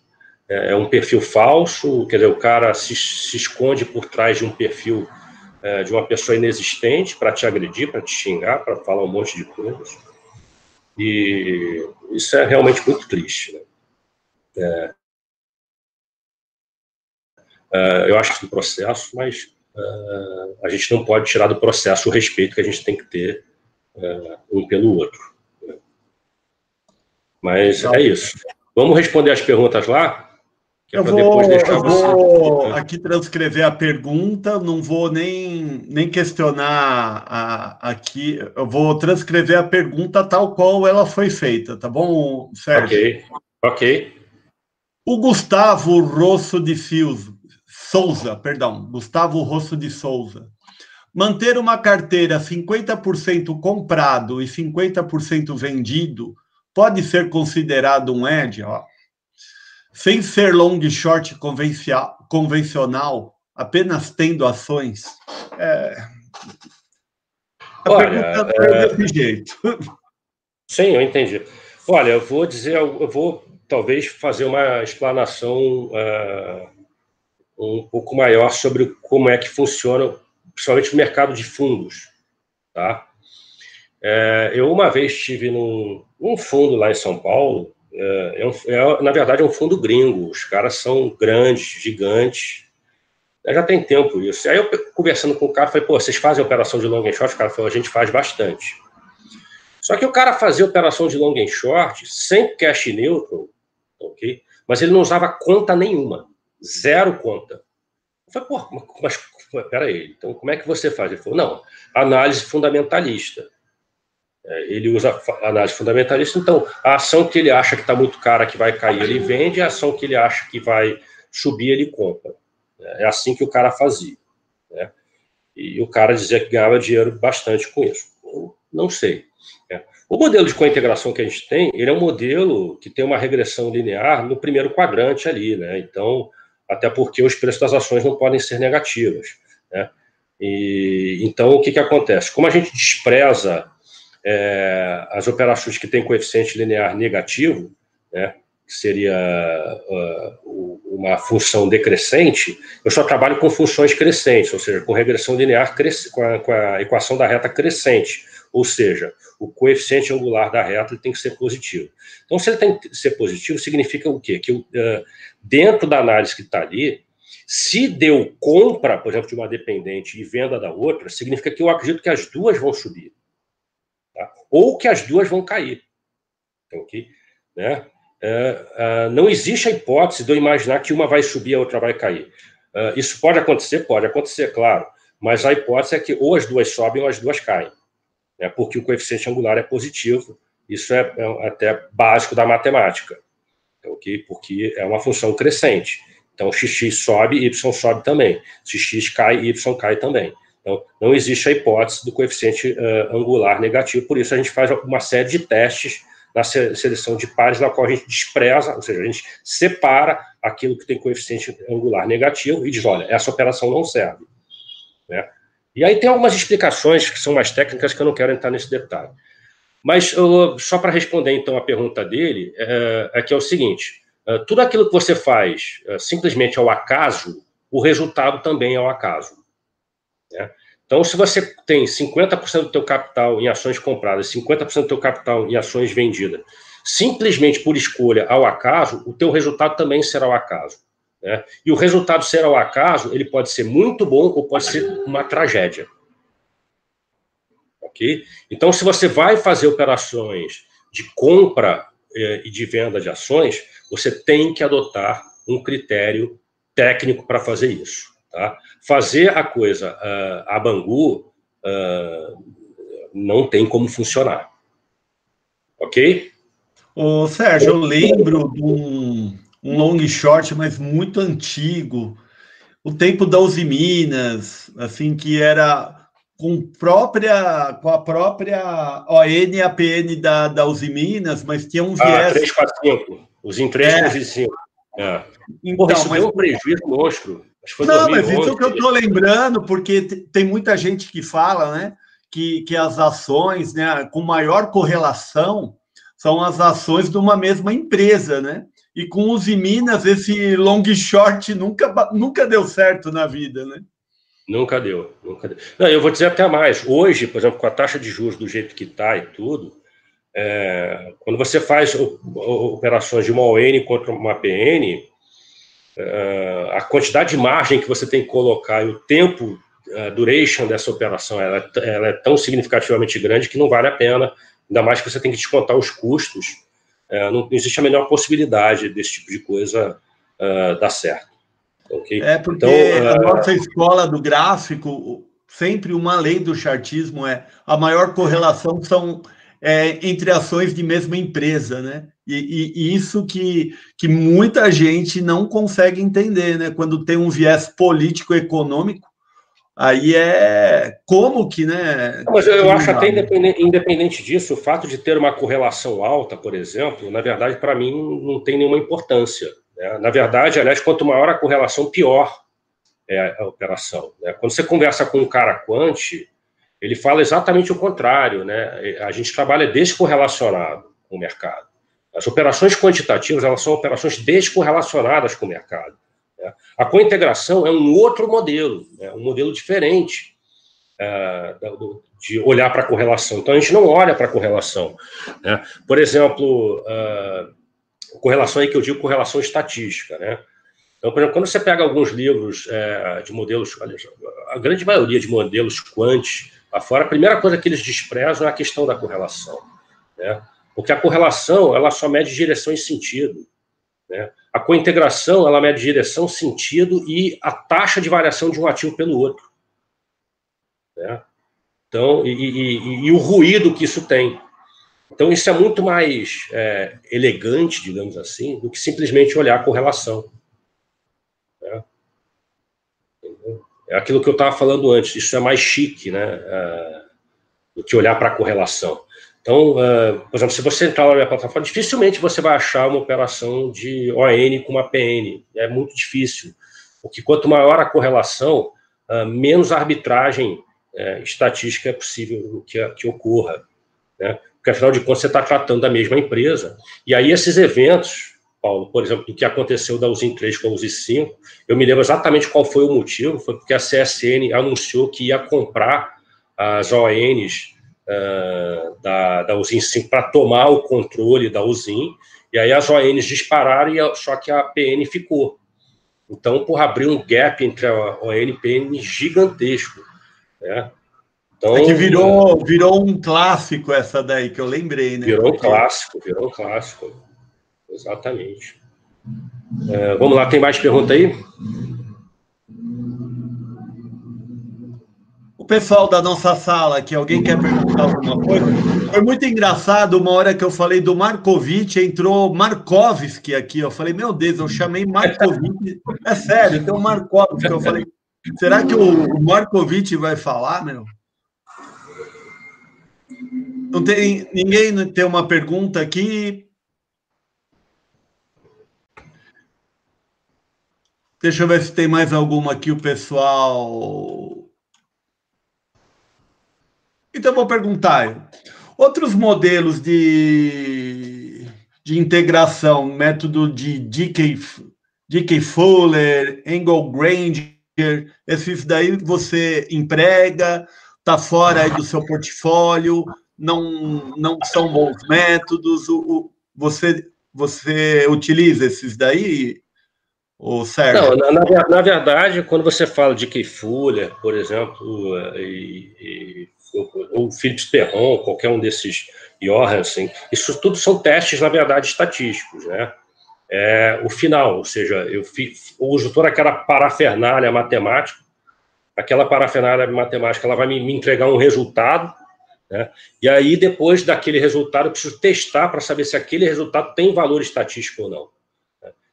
é, é um perfil falso, quer dizer, o cara se, se esconde por trás de um perfil é, de uma pessoa inexistente para te agredir, para te xingar, para falar um monte de coisas. E isso é realmente muito triste. Né? É, é, eu acho que é um processo, mas uh, a gente não pode tirar do processo o respeito que a gente tem que ter uh, um pelo outro. Mas é isso. Vamos responder as perguntas lá? É eu vou, eu vou aqui transcrever a pergunta, não vou nem, nem questionar a, aqui, eu vou transcrever a pergunta tal qual ela foi feita, tá bom, Sérgio? Ok, ok. O Gustavo Rosso de Fios, Souza, perdão, Gustavo Rosso de Souza. Manter uma carteira 50% comprado e 50% vendido pode ser considerado um edge? Ó sem ser long short convencional, apenas tendo ações. É... A Olha, é... desse jeito. Sim, eu entendi. Olha, eu vou dizer, eu vou talvez fazer uma explanação uh, um pouco maior sobre como é que funciona, principalmente o mercado de fundos, tá? É, eu uma vez estive num, num fundo lá em São Paulo é, é, é, na verdade, é um fundo gringo. Os caras são grandes, gigantes. Já tem tempo isso. Aí eu, conversando com o cara, falei, pô, vocês fazem operação de long and short? O cara falou, a gente faz bastante. Só que o cara fazia operação de long and short sem cash neutral, ok? Mas ele não usava conta nenhuma. Zero conta. Eu falei, pô, mas, mas peraí, então como é que você faz? Ele falou, não, análise fundamentalista. É, ele usa análise fundamentalista, então a ação que ele acha que está muito cara, que vai cair, ele vende, a ação que ele acha que vai subir, ele compra. É, é assim que o cara fazia. Né? E o cara dizia que ganhava dinheiro bastante com isso. Eu não sei. Né? O modelo de cointegração que a gente tem, ele é um modelo que tem uma regressão linear no primeiro quadrante ali, né? Então, até porque os preços das ações não podem ser negativos, né? E, então, o que, que acontece? Como a gente despreza é, as operações que têm coeficiente linear negativo, né, que seria uh, uma função decrescente, eu só trabalho com funções crescentes, ou seja, com regressão linear com a, com a equação da reta crescente, ou seja, o coeficiente angular da reta tem que ser positivo. Então, se ele tem que ser positivo, significa o quê? Que uh, dentro da análise que está ali, se deu compra, por exemplo, de uma dependente e venda da outra, significa que eu acredito que as duas vão subir? Ou que as duas vão cair. Okay? Né? Uh, uh, não existe a hipótese de eu imaginar que uma vai subir e a outra vai cair. Uh, isso pode acontecer? Pode acontecer, claro. Mas a hipótese é que ou as duas sobem ou as duas caem. Né? Porque o coeficiente angular é positivo. Isso é, é até básico da matemática. Okay? Porque é uma função crescente. Então, xx sobe, y sobe também. Se x cai, y cai também. Então, não existe a hipótese do coeficiente uh, angular negativo, por isso a gente faz uma série de testes na seleção de pares, na qual a gente despreza, ou seja, a gente separa aquilo que tem coeficiente angular negativo e diz, olha, essa operação não serve. Né? E aí tem algumas explicações que são mais técnicas que eu não quero entrar nesse detalhe. Mas uh, só para responder então a pergunta dele, uh, é que é o seguinte: uh, tudo aquilo que você faz simplesmente ao acaso, o resultado também é ao acaso. Né? Então, se você tem 50% do teu capital em ações compradas, 50% do teu capital em ações vendidas, simplesmente por escolha ao acaso, o teu resultado também será ao acaso. Né? E o resultado ser ao acaso, ele pode ser muito bom ou pode ser uma tragédia. Ok? Então, se você vai fazer operações de compra eh, e de venda de ações, você tem que adotar um critério técnico para fazer isso. Tá? Fazer a coisa uh, a Bangu uh, não tem como funcionar. Ok? Ô, Sérgio, eu lembro de um, um long short, mas muito antigo, o tempo da Uzi Minas, assim, que era com própria com a própria ON e APN da, da Uzi Minas, mas tinha um ah, viés... Ah, 345, os em 345. É. É. Então, Porra, isso mas... deu um prejuízo monstro. Não, mas isso que eu estou lembrando, porque tem muita gente que fala, né, que, que as ações, né, com maior correlação são as ações de uma mesma empresa, né? E com os Minas, esse long short nunca, nunca deu certo na vida, né? Nunca deu, nunca deu. Não, eu vou dizer até mais. Hoje, por exemplo, com a taxa de juros do jeito que está e tudo, é, quando você faz operações de uma ON contra uma PN, a quantidade de margem que você tem que colocar e o tempo a duration dessa operação ela, ela, é tão significativamente grande que não vale a pena, ainda mais que você tem que descontar os custos. É, não, não, existe a menor possibilidade desse tipo de coisa uh, dar certo. Okay? É porque então, a uh, nossa escola do gráfico, sempre uma lei do chartismo é a maior correlação são é, entre ações de mesma empresa, né? E, e, e, isso que, que muita gente não consegue entender, né? Quando tem um viés político-econômico, aí é como que, né? Mas eu acho até independente, independente disso, o fato de ter uma correlação alta, por exemplo, na verdade, para mim, não tem nenhuma importância. Né? Na verdade, aliás, quanto maior a correlação, pior é a operação. Né? Quando você conversa com um cara quant, ele fala exatamente o contrário. Né? A gente trabalha descorrelacionado com o mercado. As operações quantitativas elas são operações descorrelacionadas com o mercado. Né? A cointegração é um outro modelo, né? um modelo diferente uh, de olhar para a correlação. Então, a gente não olha para a correlação. Né? Por exemplo, uh, correlação aí que eu digo correlação estatística, né? Então, por exemplo, quando você pega alguns livros é, de modelos, a grande maioria de modelos quant afora, a primeira coisa que eles desprezam é a questão da correlação, né? Porque a correlação, ela só mede direção e sentido, né? A cointegração, ela mede direção, sentido e a taxa de variação de um ativo pelo outro, né? Então, e, e, e o ruído que isso tem, então, isso é muito mais é, elegante, digamos assim, do que simplesmente olhar a correlação. Né? É aquilo que eu estava falando antes, isso é mais chique, né? É, do que olhar para a correlação. Então, é, por exemplo, se você entrar na minha plataforma, dificilmente você vai achar uma operação de ON com uma PN. É muito difícil. Porque quanto maior a correlação, é, menos arbitragem estatística é possível que, que ocorra. Né? porque afinal de contas você está tratando da mesma empresa. E aí esses eventos, Paulo, por exemplo, do que aconteceu da Usim 3 com a Usim 5, eu me lembro exatamente qual foi o motivo, foi porque a CSN anunciou que ia comprar as ONs uh, da, da Usim 5 para tomar o controle da Usim, e aí as ONs dispararam, e só que a PN ficou. Então, por abrir um gap entre a ON e a PN gigantesco. Né? Então, é que virou, virou um clássico essa daí, que eu lembrei, né? Virou um clássico, virou um clássico. Exatamente. É, vamos lá, tem mais pergunta aí? O pessoal da nossa sala aqui, alguém quer perguntar alguma coisa? Foi muito engraçado, uma hora que eu falei do Markovic, entrou Markovski aqui. Eu falei, meu Deus, eu chamei Markovic. É sério, tem o Markovski. Eu falei, será que o Markovic vai falar, meu? Não tem ninguém tem uma pergunta aqui. Deixa eu ver se tem mais alguma aqui, o pessoal. Então, vou perguntar. Outros modelos de, de integração, método de DK, DK Fuller, Angle Granger, esses daí você emprega, está fora do seu portfólio, não, não são bons métodos. O, o, você, você utiliza esses daí, o Sérgio? Não, na, na, verdade, quando você fala de Key Fuller, por exemplo, e, e, ou Philips Perron, qualquer um desses Johansen, isso tudo são testes, na verdade, estatísticos, né? É, o final, ou seja, eu uso toda aquela parafernália matemática aquela parafernália matemática ela vai me, me entregar um resultado, né? e aí depois daquele resultado eu preciso testar para saber se aquele resultado tem valor estatístico ou não.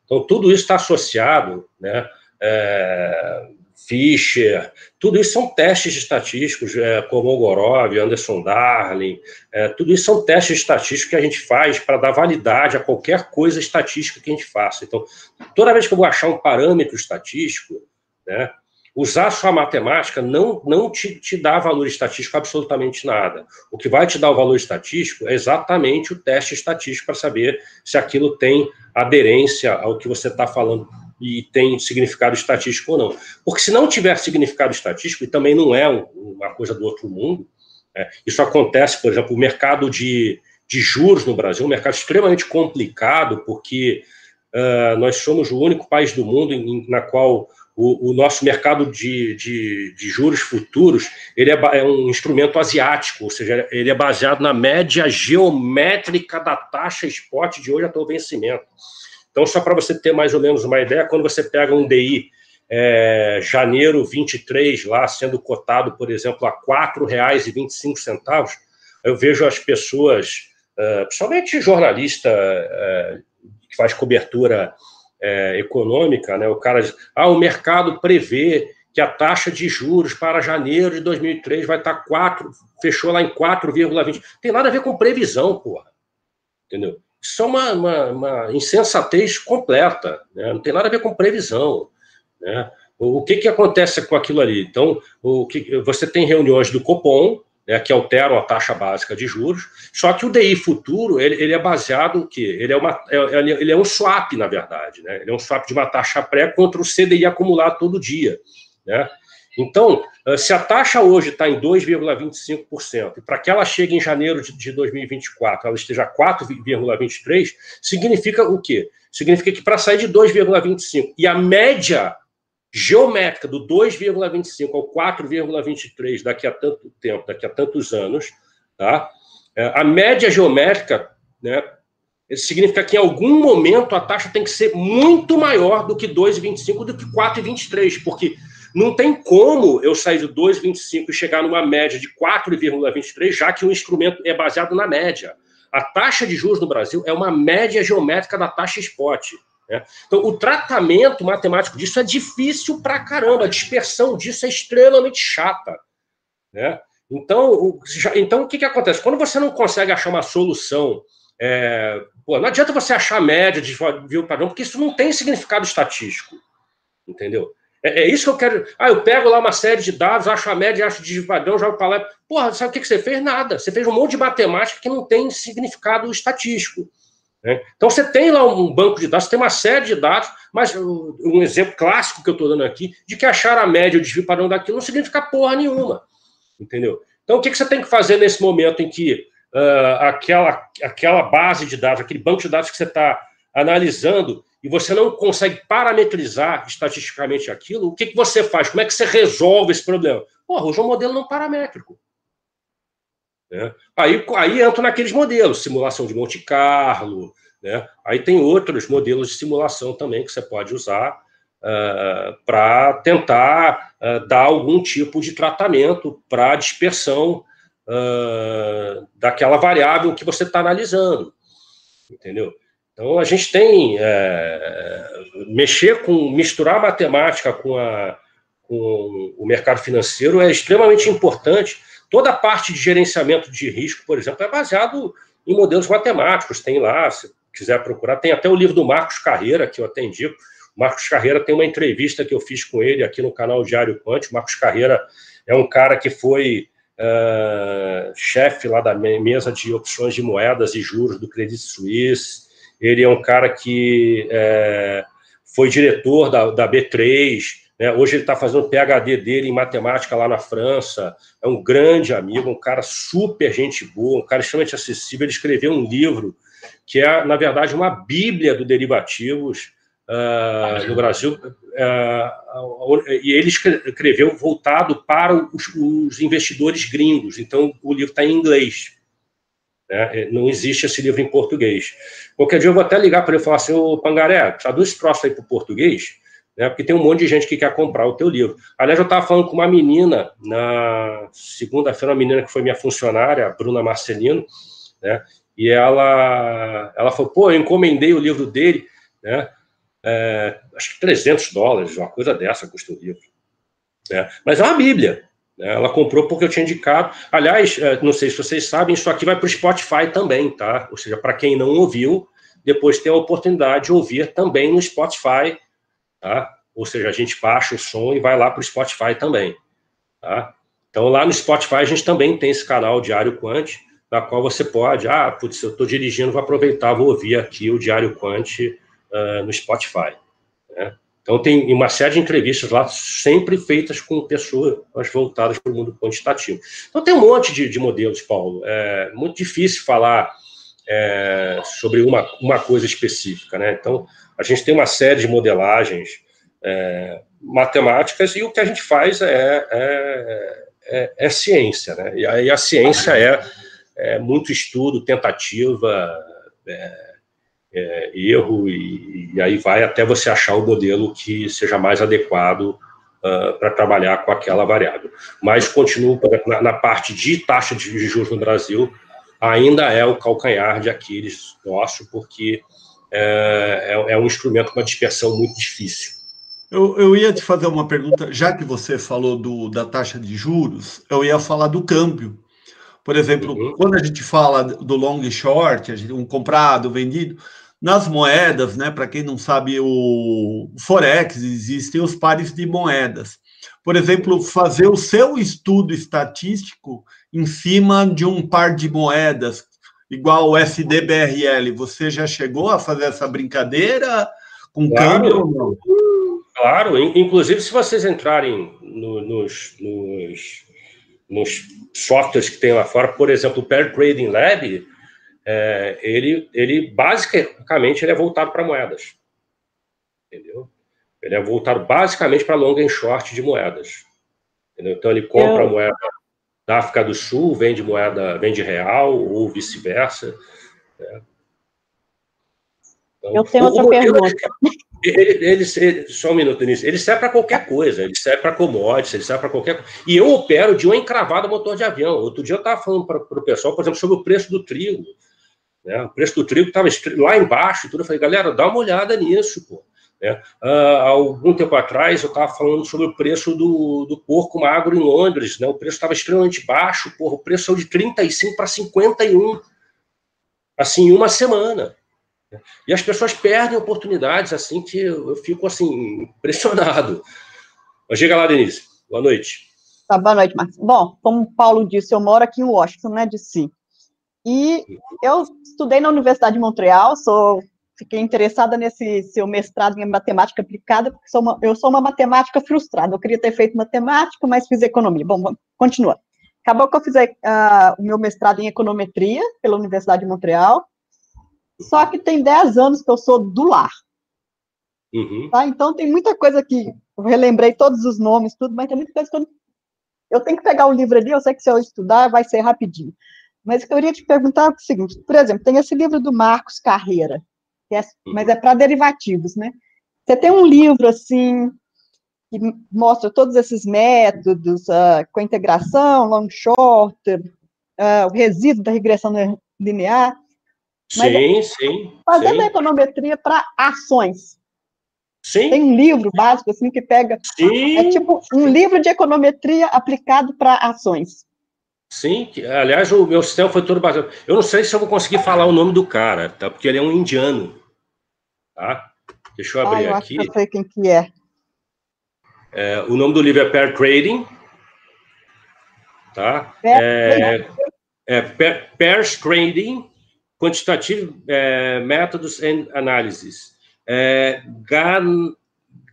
Então tudo isso está associado, né? É, Fischer, tudo isso são testes estatísticos, é, como Ogorov, Anderson Darling, é, tudo isso são testes estatísticos que a gente faz para dar validade a qualquer coisa estatística que a gente faça. Então, toda vez que eu vou achar um parâmetro estatístico, né, Usar só a matemática não, não te, te dá valor estatístico absolutamente nada. O que vai te dar o valor estatístico é exatamente o teste estatístico para saber se aquilo tem aderência ao que você está falando e tem significado estatístico ou não. Porque se não tiver significado estatístico, e também não é uma coisa do outro mundo, é, isso acontece, por exemplo, o mercado de, de juros no Brasil, um mercado extremamente complicado, porque uh, nós somos o único país do mundo em, na qual o, o nosso mercado de, de, de, juros futuros ele é, é, um instrumento asiático, ou seja, ele é baseado na média geométrica da taxa spot de hoje até o vencimento. Então, só para você ter mais ou menos uma ideia, quando você pega um DI é, janeiro 23, lá sendo cotado, por exemplo, a R$ 4,25, eu vejo as pessoas, uh, principalmente jornalista uh, que faz cobertura uh, econômica, né, o cara diz, ah, o mercado prevê que a taxa de juros para janeiro de 2003 vai estar 4, fechou lá em 4,20. Tem nada a ver com previsão, porra. Entendeu? Isso é uma, uma, uma insensatez completa, né? não tem nada a ver com previsão. Né? O que, que acontece com aquilo ali? Então, o que, você tem reuniões do Copom, né, que alteram a taxa básica de juros, só que o DI futuro ele, ele é baseado o quê? Ele é, uma, é, ele é um swap, na verdade, né? ele é um swap de uma taxa pré contra o CDI acumulado todo dia. Né? Então, eh, se a taxa hoje está em 2,25%, e para que ela chegue em janeiro de 2024 ela esteja 4,23%, significa o quê? Significa que para sair de 2,25% e a média geométrica do 2,25 ao 4,23 daqui a tanto tempo, daqui a tantos anos, tá? Eh, a média geométrica, né, significa que em algum momento a taxa tem que ser muito maior do que 2,25 do que 4,23, porque não tem como eu sair de 2,25 e chegar numa média de 4,23, já que o instrumento é baseado na média. A taxa de juros no Brasil é uma média geométrica da taxa spot. Né? Então, o tratamento matemático disso é difícil pra caramba. A dispersão disso é extremamente chata. Né? Então, o, já, então, o que, que acontece? Quando você não consegue achar uma solução, é, pô, não adianta você achar a média de o padrão, porque isso não tem significado estatístico. Entendeu? É, é, isso que eu quero. Ah, eu pego lá uma série de dados, acho a média, acho de padrão, jogo para lá. Porra, sabe o que, que você fez? Nada. Você fez um monte de matemática que não tem significado estatístico. Né? Então você tem lá um banco de dados, você tem uma série de dados, mas um exemplo clássico que eu estou dando aqui, de que achar a média, o desvio padrão daquilo, não significa porra nenhuma. Entendeu? Então o que, que você tem que fazer nesse momento em que uh, aquela, aquela base de dados, aquele banco de dados que você está analisando, e você não consegue parametrizar estatisticamente aquilo, o que, que você faz? Como é que você resolve esse problema? Porra, usa um modelo não paramétrico. Né? Aí, aí entra naqueles modelos, simulação de Monte Carlo, né? aí tem outros modelos de simulação também que você pode usar uh, ah, para tentar uh, dar algum tipo de tratamento para a dispersão uh, daquela variável que você está analisando. Entendeu? Então, a gente tem. É, mexer com. misturar matemática com, a, com o mercado financeiro é extremamente importante. Toda a parte de gerenciamento de risco, por exemplo, é baseado em modelos matemáticos. Tem lá, se quiser procurar, tem até o livro do Marcos Carreira, que eu até indico. O Marcos Carreira tem uma entrevista que eu fiz com ele aqui no canal Diário Quântico. O Marcos Carreira é um cara que foi uh, chefe lá da mesa de opções de moedas e juros do Credit Suisse ele é um cara que é, foi diretor da, da B3, né? hoje ele está fazendo o PhD dele em matemática lá na França, é um grande amigo, um cara super gente boa, um cara extremamente acessível. Ele escreveu um livro que é, na verdade, uma bíblia do derivativos uh, no Brasil, uh, e ele escreveu voltado para os, os investidores gringos, então o livro está em inglês. Né? Não existe esse livro em português. Qualquer dia eu vou até ligar para ele e falar assim, ô Pangaré, traduz esse troço aí para o português, né? porque tem um monte de gente que quer comprar o teu livro. Aliás, eu estava falando com uma menina, na segunda-feira, uma menina que foi minha funcionária, a Bruna Marcelino, né? e ela, ela falou, pô, eu encomendei o livro dele, né? É, acho que 300 dólares, uma coisa dessa custa o livro. Né? Mas é uma bíblia, né? Ela comprou porque eu tinha indicado. Aliás, é, não sei se vocês sabem, isso aqui vai para o Spotify também, tá? Ou seja, para quem não ouviu, depois tem a oportunidade de ouvir também no Spotify, tá? Ou seja, a gente baixa o som e vai lá para o Spotify também, tá? Então, lá no Spotify a gente também tem esse canal Diário Quant, na qual você pode, ah, putz, eu estou dirigindo, vou aproveitar, vou ouvir aqui o Diário Quant uh, no Spotify. Né? Então, tem uma série de entrevistas lá, sempre feitas com pessoas voltadas para o mundo quantitativo. Então, tem um monte de, de modelos, Paulo. É muito difícil falar é, sobre uma, uma coisa específica, né? Então, a gente tem uma série de modelagens é, matemáticas, e o que a gente faz é, é, é, é ciência, né? E aí a ciência é, é muito estudo, tentativa, erro, e, e, aí vai até você achar o modelo que seja mais adequado uh, para trabalhar com aquela variável. Mas continuo, na, na parte de taxa de juros no Brasil, ainda é o calcanhar de Aquiles nosso, porque é, é, é um instrumento com uma dispersão muito difícil. Eu, eu ia te fazer uma pergunta, já que você falou do, da taxa de juros, eu ia falar do câmbio. Por exemplo, uhum. quando a gente fala do long e short, um comprado, vendido, nas moedas, né? Para quem não sabe, o Forex existem os pares de moedas. Por exemplo, fazer o seu estudo estatístico em cima de um par de moedas, igual o SDBRL. Você já chegou a fazer essa brincadeira com claro. câmbio ou não? Claro, inclusive se vocês entrarem no, nos, nos, nos, softwares que tem lá fora, por exemplo, o Pair Trading Lab, é, ele, ele basicamente ele é voltado para moedas. Entendeu? Ele é voltado basicamente para long and short de moedas. Entendeu? Então ele compra Eu... moeda da África do Sul, vende moeda, vende real ou vice-versa. Né? Então, Eu tenho outra pergunta. Ele, ele, ele, só um minuto nisso. Ele serve para qualquer coisa, ele serve para commodities, ele serve para qualquer coisa. E eu opero de uma encravada motor de avião. Outro dia eu estava falando para o pessoal, por exemplo, sobre o preço do trigo. Né? O preço do trigo estava lá embaixo e tudo. Eu falei, galera, dá uma olhada nisso, pô. Né? Há algum tempo atrás eu estava falando sobre o preço do, do porco magro em Londres. Né? O preço estava extremamente baixo, porra, o preço saiu de 35 para 51, assim, em uma semana. E as pessoas perdem oportunidades assim que eu fico assim impressionado. Mas chega lá, Denise. Boa noite. Tá, boa noite, Marcos. Bom, como o Paulo disse, eu moro aqui em Washington, né, de si. E eu estudei na Universidade de Montreal, sou fiquei interessada nesse seu mestrado em matemática aplicada, porque sou uma, eu sou uma matemática frustrada. Eu queria ter feito matemática, mas fiz economia. Bom, vamos, continua. Acabou que eu fiz uh, o meu mestrado em econometria pela Universidade de Montreal, só que tem 10 anos que eu sou do lar. Uhum. Tá? Então tem muita coisa que eu relembrei todos os nomes, tudo, mas tem muita coisa que eu, eu tenho que pegar o livro ali, eu sei que se eu estudar vai ser rapidinho. Mas eu queria te perguntar o seguinte, por exemplo, tem esse livro do Marcos Carreira, é, uhum. mas é para derivativos, né? Você tem um livro assim que mostra todos esses métodos uh, com a integração, long short, uh, o resíduo da regressão linear. Mas sim, é, sim. Fazendo sim. a econometria para ações. Sim. Tem um livro básico assim que pega. Sim. É tipo um livro de econometria aplicado para ações. Sim, aliás, o meu sistema foi todo baseado. Eu não sei se eu vou conseguir falar o nome do cara, tá? Porque ele é um indiano. Tá? Deixa eu abrir ah, eu aqui. Eu sei quem que é. é. O nome do livro é Pair Trading. Tá? É, é Pairs Trading Quantitative é, Methods and Analysis. É, Gan,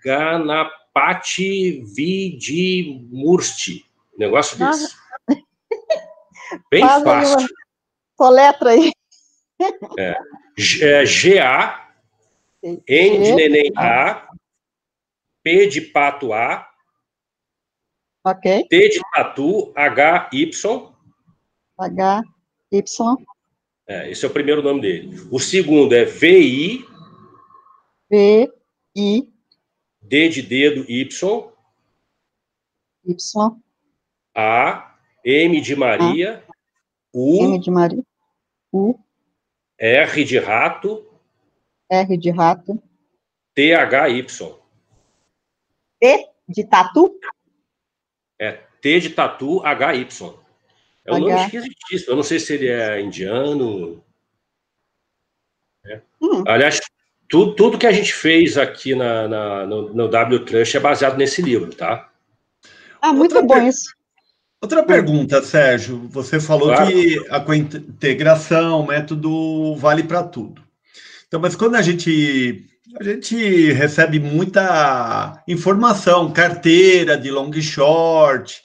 Ganapati Vidimursti. Negócio desse. Bem Faz fácil. Soletra aí. É, é G-A, N de neném A, P de pato A, ok. T de tatu H, Y. H, Y. É, esse é o primeiro nome dele. O segundo é VI. V, I. D de dedo, Y. Y. A, M de Maria. A, U. M de Maria. U. R de rato. R de rato. T, H, Y. T de tatu? É, T de tatu, H, Y. É um H. nome esquisitíssimo. Eu não sei se ele é indiano. É. Hum. Aliás, tudo, tudo que a gente fez aqui na, na no, no W Trust é baseado nesse livro, tá? Ah, muito Outra bom per... isso. Outra pergunta, Sérgio. Você falou claro. que a integração, o método vale para tudo. Então, mas quando a gente a gente recebe muita informação, carteira de long short,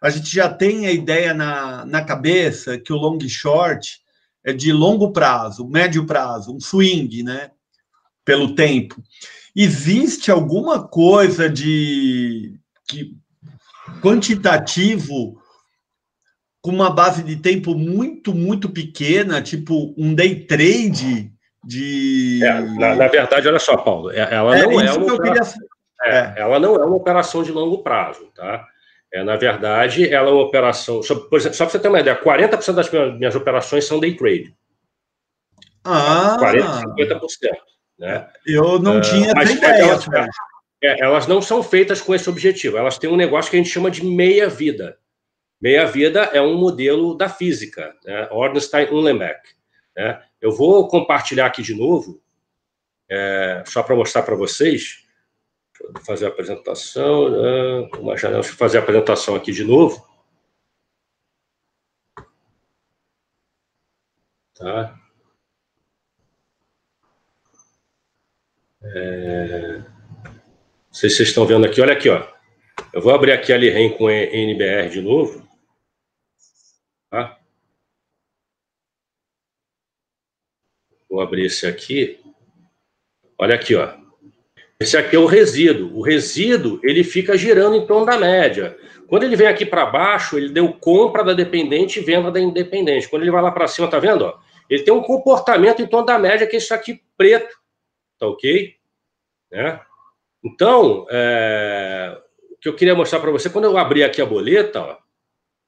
a gente já tem a ideia na, na cabeça que o long short é de longo prazo, médio prazo, um swing, né? Pelo tempo. existe alguma coisa de quantitativo com uma base de tempo muito, muito pequena, tipo um day trade de. É, na, na, verdade, olha só, Paulo, é, ela é, não é uma. Operação, queria... É, ela não é uma operação de longo prazo, tá? É, na verdade, ela é uma operação. Só, por exemplo, só para você ter uma ideia, 40% das minhas operações são day trade. Ah! 40%, 50%. Né? Eu não uh, tinha essa ideia. Elas, é, elas não são feitas com esse objetivo. Elas têm um negócio que a gente chama de meia-vida. Meia-vida é um modelo da física, né? Ornstein-Uhlenbeck. Né? Eu vou compartilhar aqui de novo, é, só para mostrar para vocês. Deixa eu fazer a apresentação. Né? Uma janela, deixa eu fazer a apresentação aqui de novo. Tá? É... Não sei se vocês estão vendo aqui. Olha aqui, ó. Eu vou abrir aqui a Liren com NBR de novo. Tá? Vou abrir esse aqui. Olha aqui, ó. Esse aqui é o resíduo. O resíduo, ele fica girando em torno da média. Quando ele vem aqui para baixo, ele deu compra da dependente e venda da independente. Quando ele vai lá para cima, tá vendo? Ó? Ele tem um comportamento em torno da média, que é isso aqui preto. Tá ok? Né? Então, é... o que eu queria mostrar para você, quando eu abrir aqui a boleta, ó,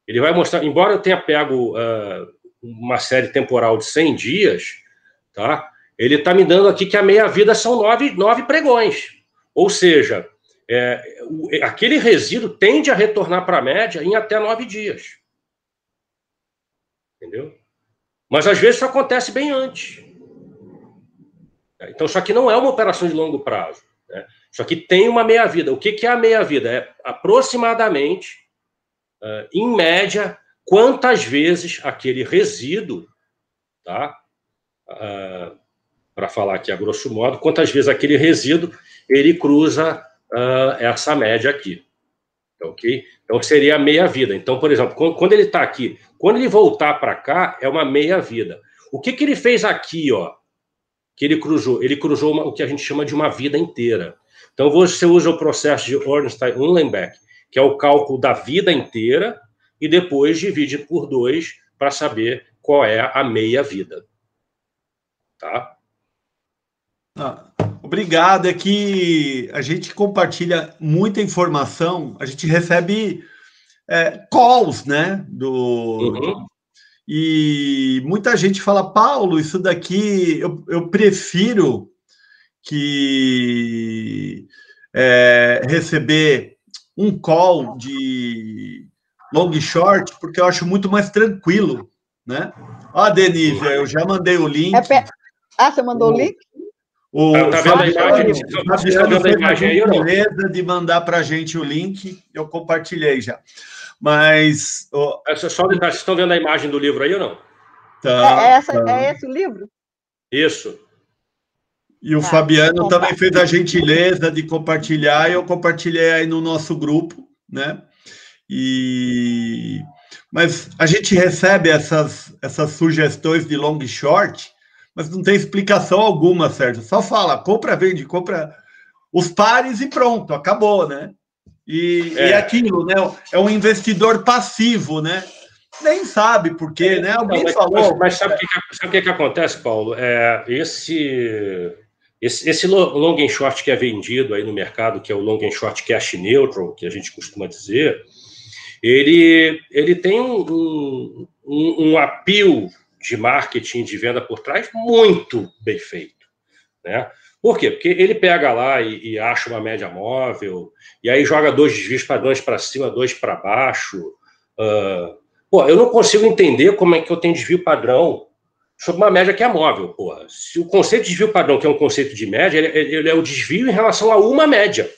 ele vai mostrar, embora eu tenha pego uh, uma série temporal de 100 dias, tá? Ele está me dando aqui que a meia-vida são nove, nove pregões. Ou seja, é, aquele resíduo tende a retornar para a média em até nove dias. Entendeu? Mas às vezes isso acontece bem antes. Então, isso aqui não é uma operação de longo prazo. Né? Isso aqui tem uma meia-vida. O que, que é a meia-vida? É aproximadamente uh, em média, quantas vezes aquele resíduo, tá? Uh, Para falar aqui a grosso modo, quantas vezes aquele resíduo ele cruza uh, essa média aqui. Ok? Então seria a meia-vida. Então, por exemplo, quando ele está aqui, quando ele voltar para cá, é uma meia-vida. O que, que ele fez aqui, ó? Que ele cruzou? Ele cruzou uma, o que a gente chama de uma vida inteira. Então, você usa o processo de Ornstein-Uhlenbeck, que é o cálculo da vida inteira, e depois divide por dois para saber qual é a meia-vida. Tá? Ah, obrigado. É que a gente compartilha muita informação, a gente recebe é, calls, né? Do, uhum. E muita gente fala, Paulo, isso daqui eu, eu prefiro que é, receber um call de long short, porque eu acho muito mais tranquilo, né? Ó, Denise, eu já mandei o link. É. Ah, você mandou o, link? O tá, tá vendo a imagem? Você está vendo a imagem aí ou não? Beleza de mandar para a gente o link, eu compartilhei já. Mas. Oh... É só vocês estão vendo a imagem do livro aí ou não? Tá, é, essa, tá. é esse o livro? Isso. E o tá, Fabiano também fez a gentileza de compartilhar, e eu compartilhei aí no nosso grupo, né? E mas a gente recebe essas, essas sugestões de long short, mas não tem explicação alguma, Sérgio. Só fala, compra, vende, compra os pares e pronto, acabou, né? E é, e aquilo, né? É um investidor passivo, né? Nem sabe por quê, né? Alguém não, mas, falou. Mas, mas sabe o que, sabe que, que acontece, Paulo? É, esse esse, esse long and short que é vendido aí no mercado, que é o long and short cash neutral, que a gente costuma dizer, ele, ele tem um, um, um apio de marketing, de venda por trás muito bem feito. Né? Por quê? Porque ele pega lá e, e acha uma média móvel, e aí joga dois desvios padrões para cima, dois para baixo. Uh, pô, eu não consigo entender como é que eu tenho desvio padrão sobre uma média que é móvel, porra. Se o conceito de desvio padrão, que é um conceito de média, ele, ele, é o desvio em relação a uma média.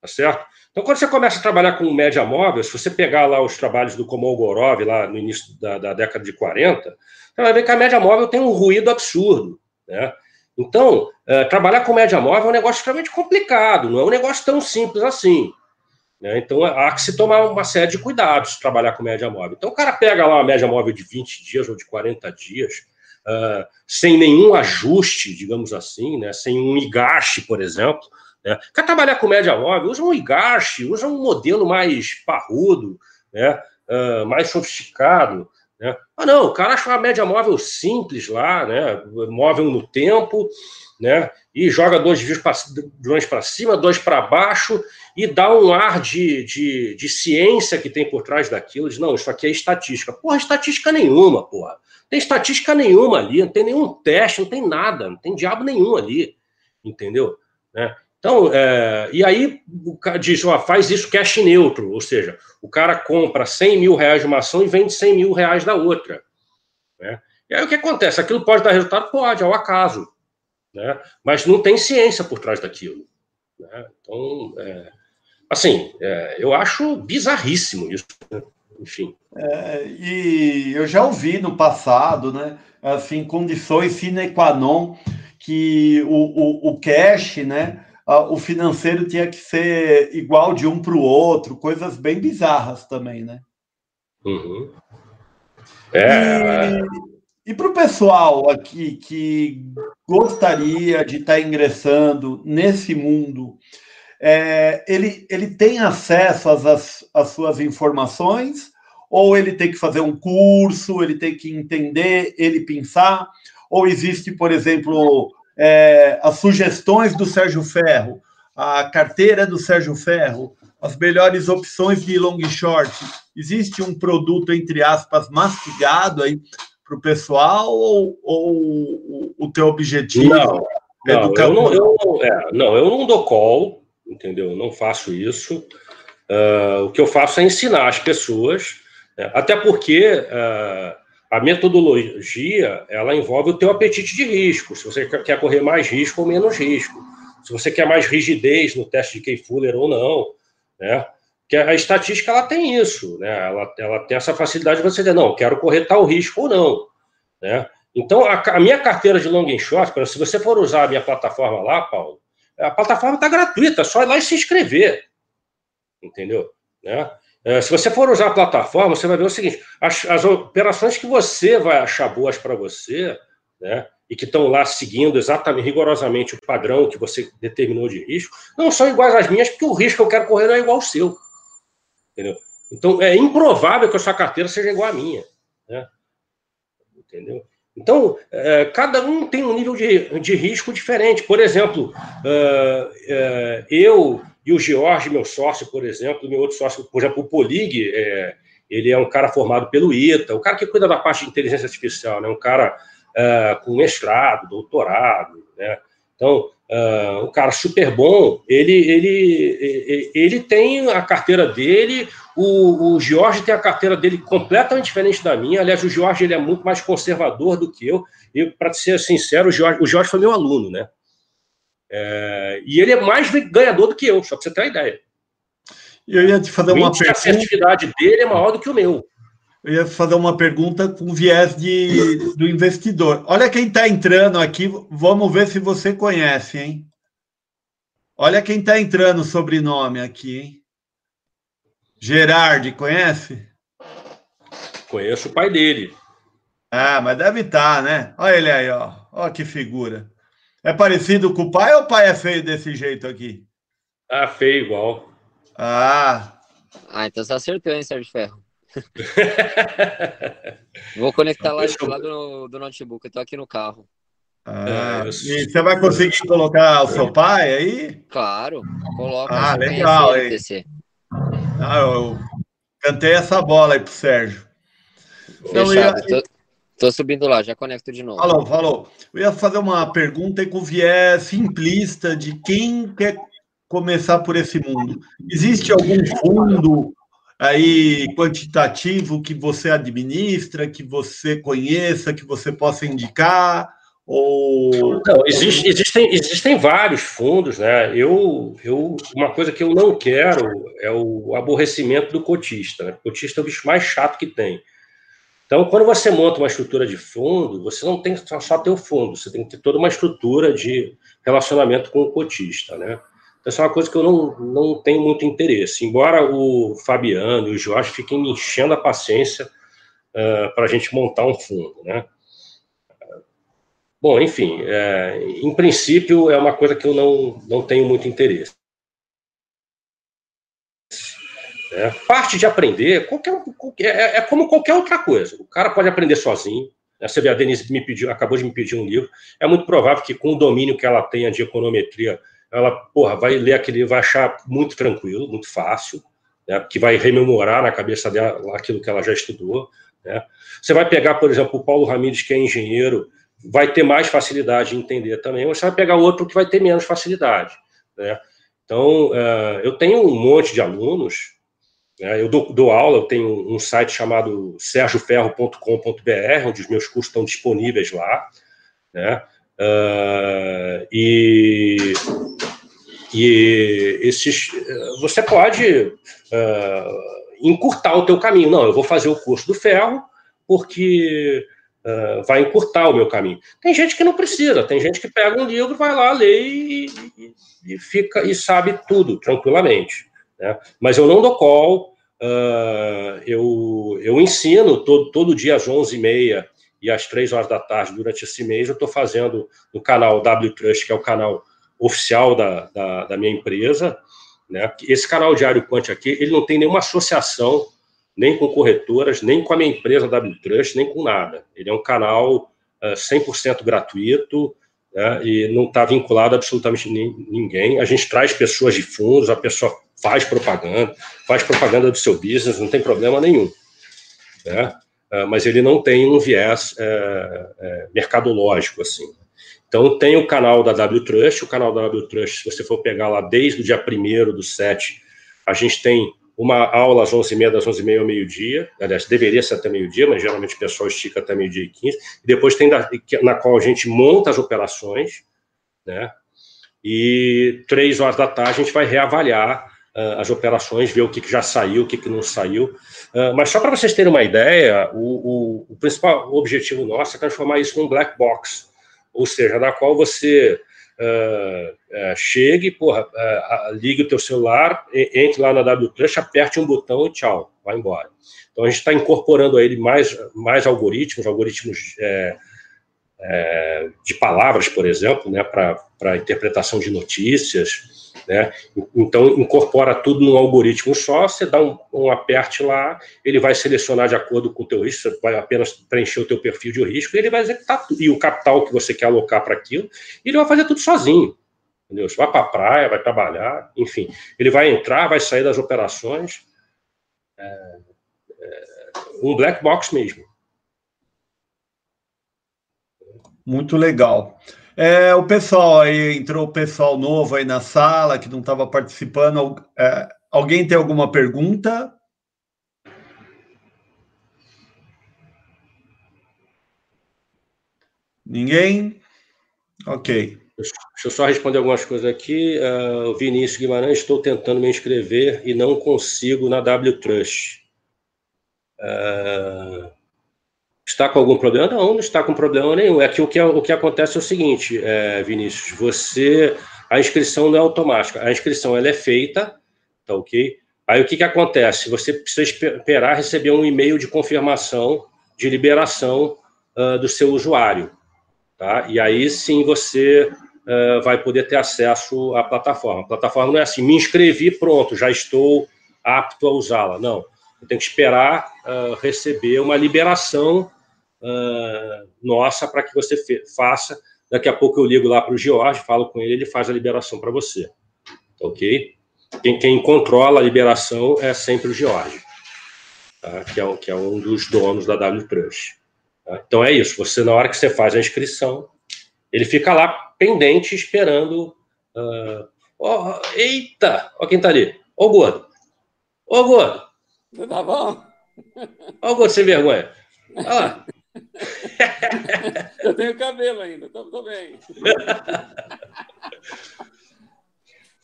Tá certo? Então, quando você começa a trabalhar com média móvel, se você pegar lá os trabalhos do Komolgorov, lá no início da, da, década de 40, você vai ver que a média móvel tem um ruído absurdo. Né? Então, é, trabalhar com média móvel é um negócio extremamente complicado, não é um negócio tão simples assim. Né? Então, há que se tomar uma série de cuidados trabalhar com média móvel. Então, o cara pega lá uma média móvel de 20 dias ou de 40 dias, uh, sem nenhum ajuste, digamos assim, né, sem um IGASH, por exemplo. Né. Quer trabalhar com média móvel? Usa um IGASH, usa um modelo mais parrudo, né, uh, mais sofisticado. Né. Ah, não, o cara acha uma média móvel simples lá, né, móvel no tempo, né, e joga dois drones para cima, dois para baixo, e dá um ar de, de, de, ciência que tem por trás daquilo. Diz, não, isso aqui é estatística. Porra, estatística nenhuma, porra. Tem estatística nenhuma ali, não tem nenhum teste, não tem nada, não tem diabo nenhum ali, entendeu? Né? Então, é, e aí o cara diz, ó, faz isso cash neutro, ou seja, o cara compra 100 mil reais de uma ação e vende 100 mil reais da outra. Né? E aí o que acontece? Aquilo pode dar resultado? Pode, ao acaso. Né? Mas não tem ciência por trás daquilo. Né? Então, é, Assim, é, eu acho bizarríssimo isso. Né? Enfim. É, e eu já ouvi no passado, né? Assim, condições sine qua non que o, o, o cash, né? O financeiro tinha que ser igual de um para o outro, coisas bem bizarras também, né? Uhum. É. E, e para o pessoal aqui que gostaria de estar tá ingressando nesse mundo é, ele, ele tem acesso às, às suas informações, ou ele tem que fazer um curso, ele tem que entender, ele pensar, ou existe, por exemplo, é, as sugestões do Sérgio Ferro, a carteira do Sérgio Ferro, as melhores opções de long short. Existe um produto, entre aspas, mastigado aí para o pessoal, ou, ou o teu objetivo? Não, é não, eu não, eu, é, não, eu não dou call, entendeu? Eu não faço isso. Uh, o que eu faço é ensinar as pessoas, né? até porque uh, a metodologia ela envolve o teu apetite de risco. Se você quer correr mais risco ou menos risco, se você quer mais rigidez no teste de Key-Fuller ou não, né? Que a estatística ela tem isso, né? Ela, ela tem essa facilidade de você dizer não, quero correr tal risco ou não, né? Então a, a minha carteira de long and short, se você for usar a minha plataforma lá, Paulo, a plataforma está gratuita, é só ir lá e se inscrever. Entendeu? Né? É, se você for usar a plataforma, você vai ver o seguinte: as, as operações que você vai achar boas para você, né, e que estão lá seguindo exatamente, rigorosamente o padrão que você determinou de risco, não são iguais às minhas, porque o risco que eu quero correr não é igual ao seu. Entendeu? Então, é improvável que a sua carteira seja igual à minha. Né? Entendeu? Então, é, cada um tem um nível de, de risco diferente. Por exemplo, eu e o George, meu sócio, por exemplo, meu outro sócio, por exemplo, o Polig, é, ele é um cara formado pelo ITA, o cara que cuida da parte de inteligência artificial, né? um cara é, com mestrado, doutorado, né? Então, uh, um cara super bom, ele, ele, ele tem a carteira dele, o, o Jorge tem a carteira dele completamente diferente da minha. Aliás, o Jorge ele é muito mais conservador do que eu. E, para ser sincero, o Jorge, o Jorge foi meu aluno, né? É, e ele é mais ganhador do que eu, só para você ter uma ideia. Eu ia te fazer uma pergunta. A assertividade dele é maior do que o meu. Eu ia fazer uma pergunta com viés de, do investidor. Olha quem está entrando aqui, vamos ver se você conhece, hein? Olha quem está entrando o sobrenome aqui, hein? Gerard, conhece? Conheço o pai dele. Ah, mas deve estar, tá, né? Olha ele aí, ó. Olha que figura. É parecido com o pai ou o pai é feio desse jeito aqui? Ah, feio igual. Ah. Ah, então você acertou, hein, Sérgio Ferro? Vou conectar lá, lá do, do notebook, eu tô aqui no carro. Ah, e você vai conseguir colocar o seu pai aí? Claro, coloca. Ah, legal, hein? Ah, eu cantei essa bola aí pro Sérgio. Então, ia... tô, tô, subindo lá, já conecto de novo. Falou, falou. Eu ia fazer uma pergunta com viés simplista de quem quer começar por esse mundo. Existe algum fundo aí quantitativo que você administra, que você conheça, que você possa indicar? Ou... Não, existe, existem, existem vários fundos, né? Eu, eu, uma coisa que eu não quero é o aborrecimento do cotista. Né? O cotista é o bicho mais chato que tem. Então, quando você monta uma estrutura de fundo, você não tem só ter o fundo, você tem que ter toda uma estrutura de relacionamento com o cotista, né? Então, essa é uma coisa que eu não, não tenho muito interesse. Embora o Fabiano e o Jorge fiquem me enchendo a paciência uh, para a gente montar um fundo, né? Bom, enfim, é, em princípio é uma coisa que eu não, não tenho muito interesse. É, parte de aprender qualquer, qualquer é, é, como qualquer outra coisa. O cara pode aprender sozinho. Né? Você vê, a Denise me pediu, acabou de me pedir um livro. É muito provável que, com o domínio que ela tenha de econometria, ela porra, vai ler aquele livro, vai achar muito tranquilo, muito fácil, né? que vai rememorar na cabeça dela aquilo que ela já estudou. Né? Você vai pegar, por exemplo, o Paulo Ramires, que é engenheiro, vai ter mais facilidade em entender também, mas você vai pegar outro que vai ter menos facilidade. Né? Então, uh, eu tenho um monte de alunos? Eu dou, dou, aula, eu tenho um site chamado sergioferro.com.br, onde os meus cursos estão disponíveis lá, né? Uh, e, e esses, você pode uh, encurtar o teu caminho. Não, eu vou fazer o curso do ferro porque uh, vai encurtar o meu caminho. Tem gente que não precisa, tem gente que pega um livro, vai lá, lê e, e, e fica e sabe tudo tranquilamente. Né? Mas eu não dou call, uh, eu, eu ensino todo, todo dia às 11h30 e às 3 horas da tarde durante esse mês, eu estou fazendo no canal W que é o canal oficial da, da, da minha empresa. Né? Esse canal Diário Quant aqui, ele não tem nenhuma associação nem com corretoras, nem com a minha empresa W nem com nada. Ele é um canal uh, 100% gratuito né, e não está vinculado a absolutamente ninguém. A gente traz pessoas de fundos, a pessoa faz propaganda, faz propaganda do seu business, não tem problema nenhum. Né? Uh, mas ele não tem um viés uh, mercadológico, assim. Então, tem o canal da W Trust, o canal da W Trust, se você for pegar lá desde o dia 1 do 7, a gente tem uma aula às 11h30, das 11h30 ao meio-dia, aliás, deveria ser até meio-dia, mas geralmente o pessoal estica até meio-dia e 15, e depois tem da, na qual a gente monta as operações, né, e três horas da tarde a gente vai reavaliar uh, as operações, ver o que, que já saiu, o que, que não saiu, uh, mas só para vocês terem uma ideia, o, o, o principal objetivo nosso é transformar isso num black box, ou seja, na qual você Uh, chegue, porra, ligue o teu celular, entre lá na WTrush, aperte um botão e tchau, vai embora. Então a gente está incorporando a ele mais, mais algoritmos, algoritmos é, é, de palavras, por exemplo, né, para interpretação de notícias, né? Então, incorpora tudo num algoritmo só, você dá um, um aperte lá, ele vai selecionar de acordo com o teu risco, você vai apenas preencher o teu perfil de risco, e ele vai executar tudo, e o capital que você quer alocar para aquilo, ele vai fazer tudo sozinho. Entendeu? Você vai para a praia, vai trabalhar, enfim. Ele vai entrar, vai sair das operações. É, é, um black box mesmo. Muito legal. É, o pessoal aí, entrou o pessoal novo aí na sala que não estava participando. É, alguém tem alguma pergunta? Ninguém? Ok. Deixa eu só responder algumas coisas aqui. Uh, o Vinícius Guimarães, estou tentando me inscrever e não consigo na W Trust. Uh, Está com algum problema? Não, não está com problema nenhum. É que o que, o que acontece é o seguinte, é, Vinícius, você. A inscrição não é automática. A inscrição ela é feita, tá ok? Aí o que, que acontece? Você precisa esperar receber um e-mail de confirmação de liberação uh, do seu usuário. Tá? E aí sim você uh, vai poder ter acesso à plataforma. A plataforma não é assim, me inscrevi, pronto, já estou apto a usá-la. Não. Eu tenho que esperar uh, receber uma liberação uh, nossa para que você faça. Daqui a pouco eu ligo lá para o George, falo com ele, ele faz a liberação para você. Ok? Quem, quem, controla a liberação é sempre o George, tá? que, é, que, é, um dos donos da W Trust. Tá? Então é isso. Você, na hora que você faz a inscrição, ele fica lá pendente, esperando. Uh, oh, eita! Olha quem está ali. Ô, gordo! Ô, gordo! Tá bom? Olha o gordo sem vergonha. Olha lá. Eu tenho cabelo ainda, tô, tô bem.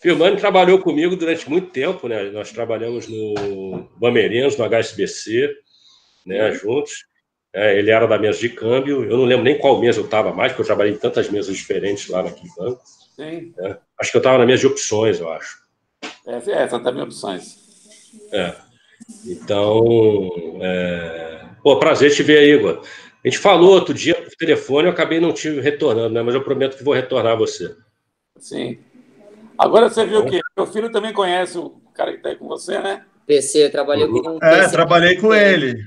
Filmando trabalhou comigo durante muito tempo, né? Nós trabalhamos no Bameirense, no HSBC, né, juntos. É, ele era da mesa de câmbio, eu não lembro nem qual mesa eu estava mais, porque eu trabalhei em tantas mesas diferentes lá naquele banco. Sim. É, acho que eu estava na mesa de opções, eu acho. É, é são também opções. É. Então, é... pô, prazer te ver aí, Igor. A gente falou outro dia por telefone, eu acabei não te retornando, né? Mas eu prometo que vou retornar a você. Sim. Agora você viu que meu filho também conhece o cara que está aí com você, né? PC, eu trabalhei com um É, PC. trabalhei com ele.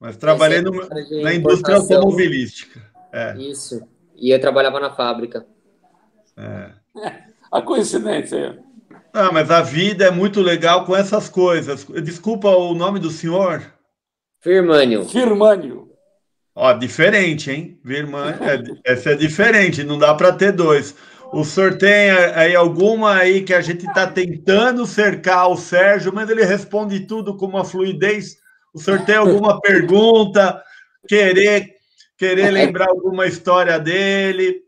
Mas trabalhei no- na indústria automobilística. É, Isso. E eu trabalhava na fábrica. é. A coincidência aí. Ah, mas a vida é muito legal com essas coisas. Desculpa o nome do senhor. Firmânio. Firmânio. Ó, diferente, hein? Virmã, é, essa é diferente, não dá para ter dois. O senhor tem aí alguma aí que a gente está tentando cercar o Sérgio, mas ele responde tudo com uma fluidez. O senhor tem alguma pergunta? Querer, querer lembrar alguma história dele?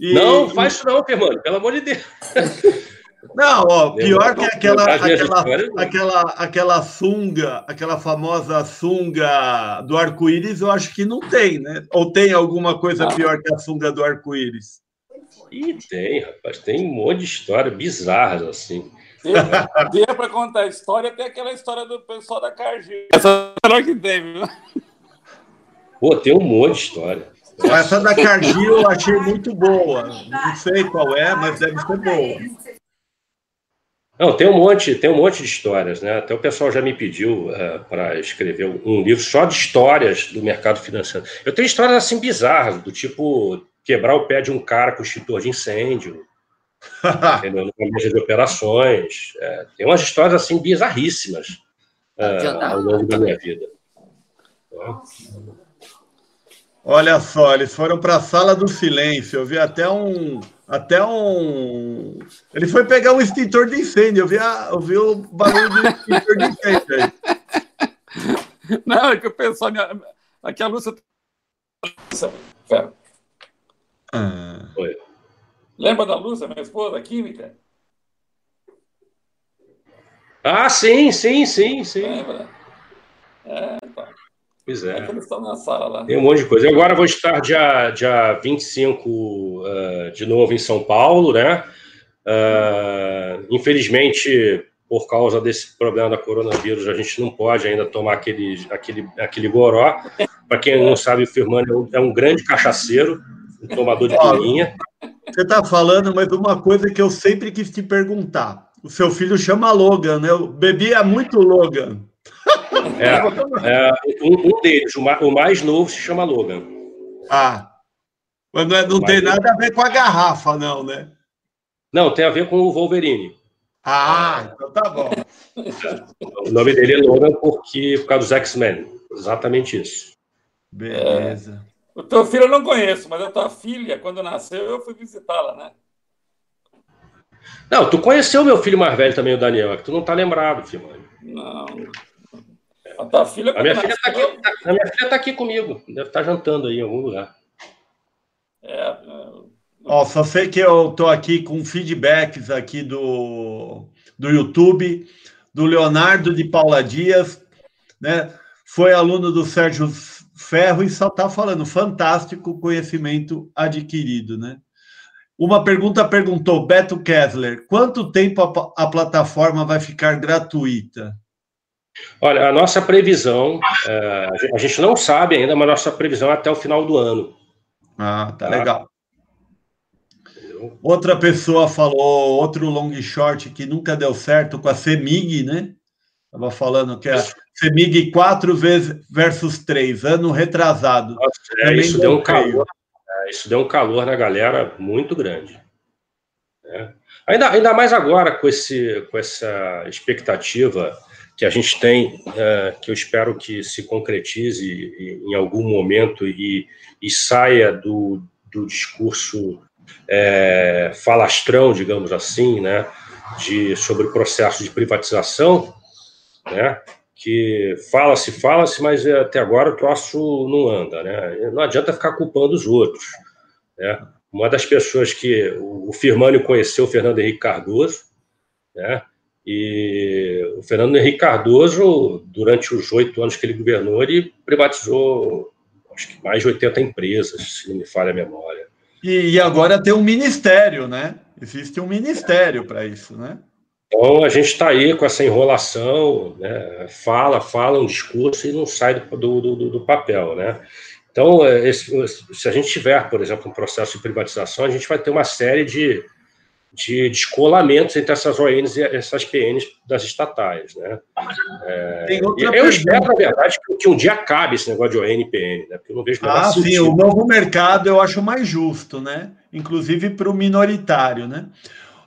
E- Não, faz isso não, Firmano, pelo amor de Deus. Não, ó, pior que aquela, aquela, aquela, aquela sunga, aquela famosa sunga do arco-íris, eu acho que não tem, né? Ou tem alguma coisa Não. pior que a sunga do arco-íris? Ih, tem, rapaz, tem um monte de história bizarras assim. Dê para contar a história, até aquela história do pessoal da Cargill. Essa é a melhor que tem, viu? Pô, tem um monte de história. Essa da Cargill eu achei muito boa. Não sei qual é, mas deve ser boa. Não, tem um monte, tem um monte de histórias, né? Até o pessoal já me pediu para escrever um livro só de histórias do mercado financeiro. Eu tenho histórias assim bizarras, do tipo quebrar o pé de um cara com extintor de incêndio, entendeu? Numa mesa de operações. É, tem umas histórias assim bizarríssimas é, ao longo da minha vida. Olha só, eles foram para a sala do silêncio. Eu vi até um. Até um. Ele foi pegar um extintor de incêndio. Eu vi, a, eu vi o barulho do extintor de incêndio aí. Não, é que eu pensava. minha- Aqui a Lúcia. Ferro. Ah, Lembra da Lúcia, minha esposa, a química? Ah, sim, sim, sim, sim. Lembra? É, então. Pois É é. estão na sala lá. Tem um monte de coisa. Eu agora vou estar dia, dia 25 eh, de novo em São Paulo, né? Ah, infelizmente, por causa desse problema da coronavírus, a gente não pode ainda tomar aquele, aquele, aquele goró. Para quem não sabe, o Firmano é um, é um grande cachaceiro, um tomador de pilinha. Você está falando, mas uma coisa que eu sempre quis te perguntar. O seu filho chama Logan, né? Eu bebia muito Logan. É, é, um, um deles, o, ma- o mais novo, se chama Logan. Ah, mas não, é- não tem nada a ver com a garrafa, não, né? Não, tem a ver com o Wolverine. Ah, então tá bom. O nome dele é Logan porque, por causa dos X-Men. Exatamente isso. Beleza. O teu filho eu não conheço, mas a tua filha, quando nasceu, eu fui visitá-la, né? Não, tu conheceu meu filho mais velho também, o Daniel, é que tu não tá lembrado, filho. mano. Não. A tua filha, A minha filha tá aqui, tá- a minha filha tá aqui comigo. Deve estar jantando aí em algum lugar. É, é, Ó, só sei que eu tô aqui com feedbacks aqui do, do YouTube, do Leonardo de Paula Dias, né? Foi aluno do Sérgio Ferro e só tá falando fantástico conhecimento adquirido, né? Uma pergunta perguntou, Beto Kessler, quanto tempo a, a plataforma vai ficar gratuita? Olha, a nossa previsão, é, a gente- não sabe ainda, mas a nossa previsão é até o final do ano. Ah, tá Ah. legal. Outra pessoa falou, outro long short que nunca deu certo com a Semig, né? Tava falando que a Semig 4 vezes versus 3, ano retrasado. É, Também isso deu um calor, é, isso deu um calor na galera muito grande. né? Ainda, ainda mais agora com, esse, com essa expectativa que a gente tem, é, que eu espero que se concretize em- algum momento e, e saia do, do discurso é, falastrão, digamos assim, né, de, sobre o processo de privatização, né, que fala-se, fala-se, mas é, até agora o troço não anda, né? Não adianta ficar culpando os outros, né? Uma das pessoas que o Firmânio conheceu, o Fernando Henrique Cardoso, né? E o Fernando Henrique Cardoso, durante os oito anos que ele governou, ele privatizou, acho que mais de 80 empresas, se não me falha a memória. E, e agora tem um ministério, né? Existe um ministério para isso, né? Então a gente está aí com essa enrolação, né? fala, fala um discurso e não sai do, do, do, do papel, né? Então, é, esse, se a gente tiver, por exemplo, um processo de privatização, a gente vai ter uma série de, de descolamentos entre essas ONs e essas PNs das estatais. Né? É, eu pergunta. espero, na verdade, que, um dia acabe esse negócio de ON e PN, né? porque eu não vejo Ah, sim, o novo mercado eu acho mais justo, né? inclusive para o minoritário. Né?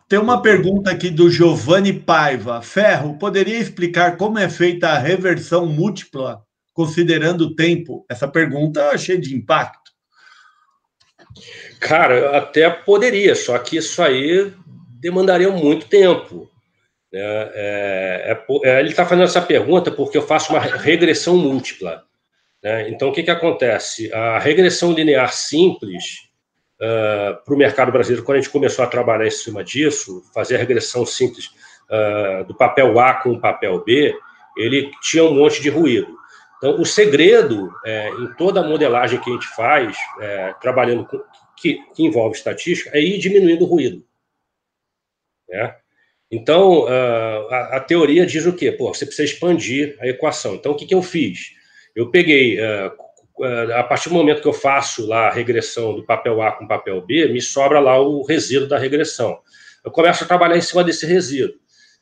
Tem uma pergunta aqui do Giovanni Paiva. Ferro, poderia explicar como é feita a reversão múltipla, considerando o tempo? Essa pergunta eu achei de impacto. Cara, até poderia, só que isso aí demandaria muito tempo. Né? É, é, é, ele está fazendo essa pergunta porque eu faço uma regressão múltipla. Né? Então, o que, que acontece? A regressão linear simples, uh, para o mercado brasileiro, quando a gente começou a trabalhar em cima disso, fazer a regressão simples uh, do papel A com o papel B, ele tinha um monte de ruído. Então, o segredo é, em toda a modelagem que a gente faz, é, trabalhando com, que, que, envolve estatística, é ir diminuindo o ruído. Né? Então, a, a, teoria diz o quê? Pô, você precisa expandir a equação. Então, o que, que eu fiz? Eu peguei, a partir do momento que eu faço lá a regressão do papel A com papel B, me sobra lá o resíduo da regressão. Eu começo a trabalhar em cima desse resíduo.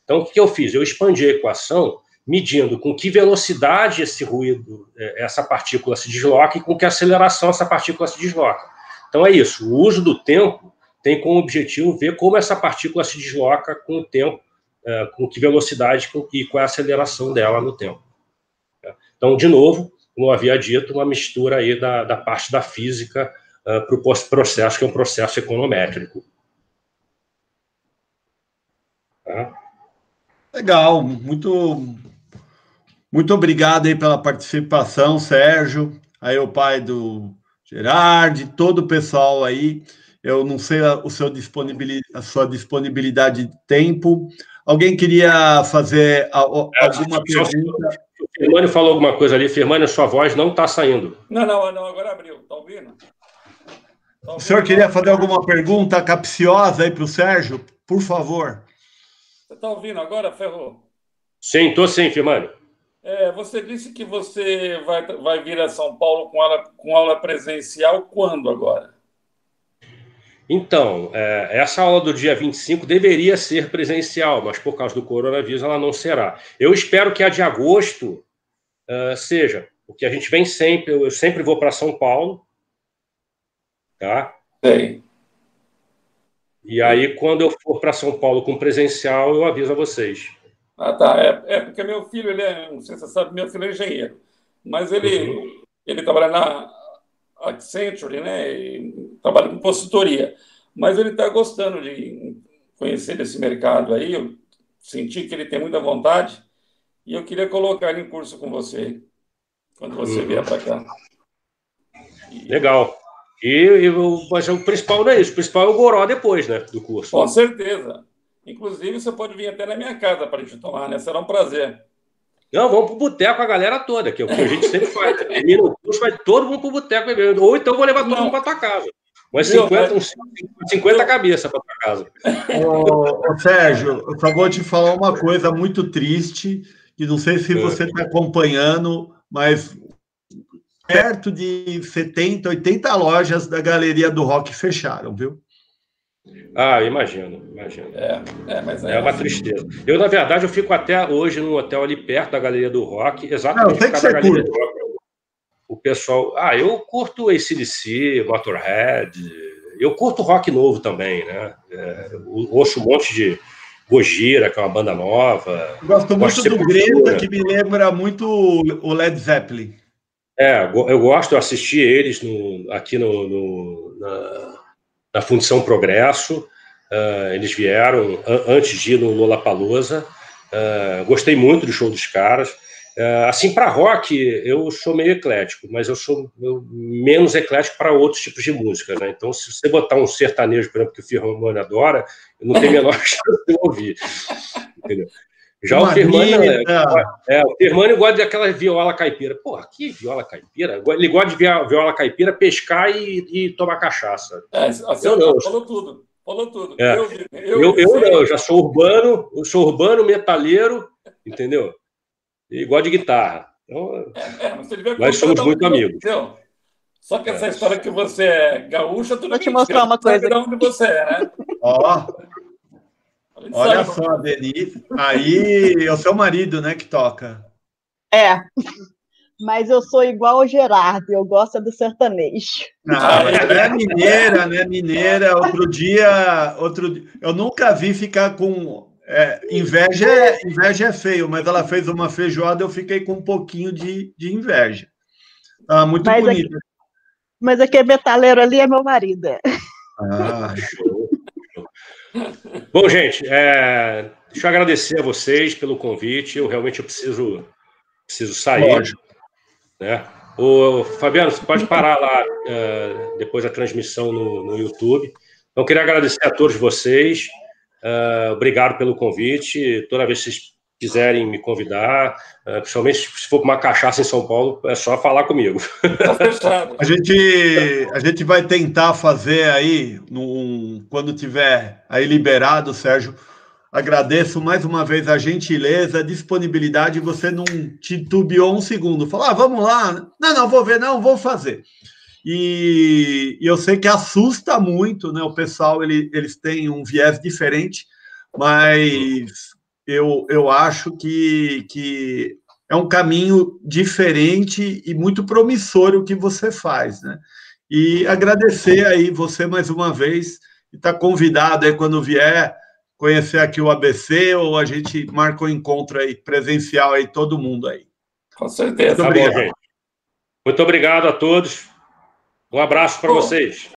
Então, o que, que eu fiz? Eu expandi a equação medindo com que velocidade esse ruído, é, essa partícula se desloca e com que aceleração essa partícula se desloca. Então é isso, o uso do tempo tem como objetivo ver como essa partícula se desloca com o tempo, é, com que velocidade e qual é a aceleração dela no tempo. Então, de novo, como eu havia dito, uma mistura aí da, da parte da física uh, para o processo, que é um processo econométrico. Tá? Legal, muito muito obrigado aí pela participação, Sérgio. Aí o pai do Gerard, todo o pessoal aí. Eu não sei a, o seu disponibilidade, a sua disponibilidade de tempo. Alguém queria fazer a, a, é, alguma pergunta? O Firmani falou alguma coisa ali. Firmani, sua voz não está saindo. Não, não, não, agora abriu. Está ouvindo? Tá ouvindo? O senhor queria fazer alguma pergunta capciosa aí para o Sérgio? Por favor. Você está ouvindo agora, Ferro? Sim, estou sim, Firmani. É, você disse que você vai, vai vir a São Paulo com aula, com aula presencial quando agora? Então, é, essa aula do dia 25 deveria ser presencial, mas por causa do coronavírus ela não será. Eu espero que a de agosto uh, seja, porque a gente vem sempre, eu, eu sempre vou para São Paulo, tá? Sim. E aí, quando eu for para São Paulo com presencial, eu aviso a vocês. Ah, tá. É, é, porque meu filho, ele é, não sei se você sabe, meu filho é engenheiro. Mas ele, uhum. ele trabalha na Accenture, né? E trabalha com consultoria. Mas ele está gostando de conhecer esse mercado aí. Eu senti que ele tem muita vontade. E eu queria colocar ele em curso com você, quando você uhum. vier para cá. E... Legal. E, e, mas o principal não é isso, o principal é o goró depois, né, do curso. Com certeza. Inclusive, você pode vir até na minha casa para a gente tomar, né? Será um prazer. Não, vamos pro boteco a galera toda, que é o que a gente sempre faz. Termina o curso, vai todo mundo pro boteco bebendo. Ou então vou levar todo Não. mundo para tua casa. Mas 50, uns 50 cabeças para tua casa. Ô, ô, Sérgio, eu só vou te falar uma coisa muito triste, que não sei se é. você está acompanhando, mas perto de 70, 80 lojas da Galeria do Rock fecharam, viu? Ah, imagino, imagino. É, é, mas é, é uma assim. tristeza. Eu, na verdade, eu fico até hoje no hotel ali perto da Galeria do Rock, exatamente Não, tem que ser Galeria do Rock. O pessoal. Ah, eu curto ACDC, Motorhead. Eu curto rock novo também, né? É, eu ouço um monte de Gojira, que é uma banda nova. Eu gosto muito do Greta, que me lembra muito o Led Zeppelin. É, eu gosto, eu assisti eles no, aqui no, no na, na Fundição Progresso. Uh, eles vieram antes de ir no Lollapalooza. Uh, gostei muito do show dos caras. Uh, assim, para rock, eu sou meio eclético, mas eu sou eu, menos eclético para outros tipos de música. Né? Então, se você botar um sertanejo, por exemplo, que o Firmano adora, eu não tenho a menor chance de ouvir. Entendeu? Já o Firmani, é, é, o Firmani gosta daquela viola caipira. Porra, que viola caipira? Ele gosta de viola caipira, pescar e, e tomar cachaça. É, assim, eu não. Falou tudo. Falou tudo. É. Eu, eu, eu, eu, não, eu já sou urbano, eu sou urbano, metalheiro, entendeu? E gosto de guitarra. Então, é, é, nós somos muito amigos. Entendeu? Só que essa história que você é gaúcha, tudo Vou te mostrar uma coisa. De onde você é, né? Ó, olha só, Denise. Aí é o seu marido, né, que toca. É. Mas eu sou igual ao Gerardo, eu gosto do sertanejo. Ah, ela é mineira, né? Mineira. Outro dia, outro eu nunca vi ficar com é, inveja. É, inveja é feio, mas ela fez uma feijoada, eu fiquei com um pouquinho de, de inveja. Ah, muito mas bonita. Aqui, mas aquele metaleiro ali é meu marido. Ah, show. Bom, gente, é, deixa eu agradecer a vocês pelo convite. Eu realmente eu preciso, preciso sair. Lógico. Né? O Fabiano, você pode parar lá uh, depois da transmissão no, no YouTube. Então, queria agradecer a todos vocês. Uh, obrigado pelo convite. Toda vez que vocês quiserem me convidar, uh, principalmente se for uma cachaça em São Paulo, é só falar comigo. a, gente, a gente vai tentar fazer aí, num, quando tiver aí liberado, Sérgio, agradeço mais uma vez a gentileza, a disponibilidade, você não titubeou um segundo, falou, ah, vamos lá, não, não, vou ver, não, vou fazer. E, e eu sei que assusta muito, né, o pessoal, ele, eles têm um viés diferente, mas eu, eu acho que, que é um caminho diferente e muito promissor o que você faz, né? E agradecer aí você mais uma vez e está convidado aí quando vier conhecer aqui o ABC ou a gente marca um encontro aí presencial aí todo mundo aí. Com certeza. Muito obrigado. Tá bom, Muito obrigado a todos. Um abraço para vocês.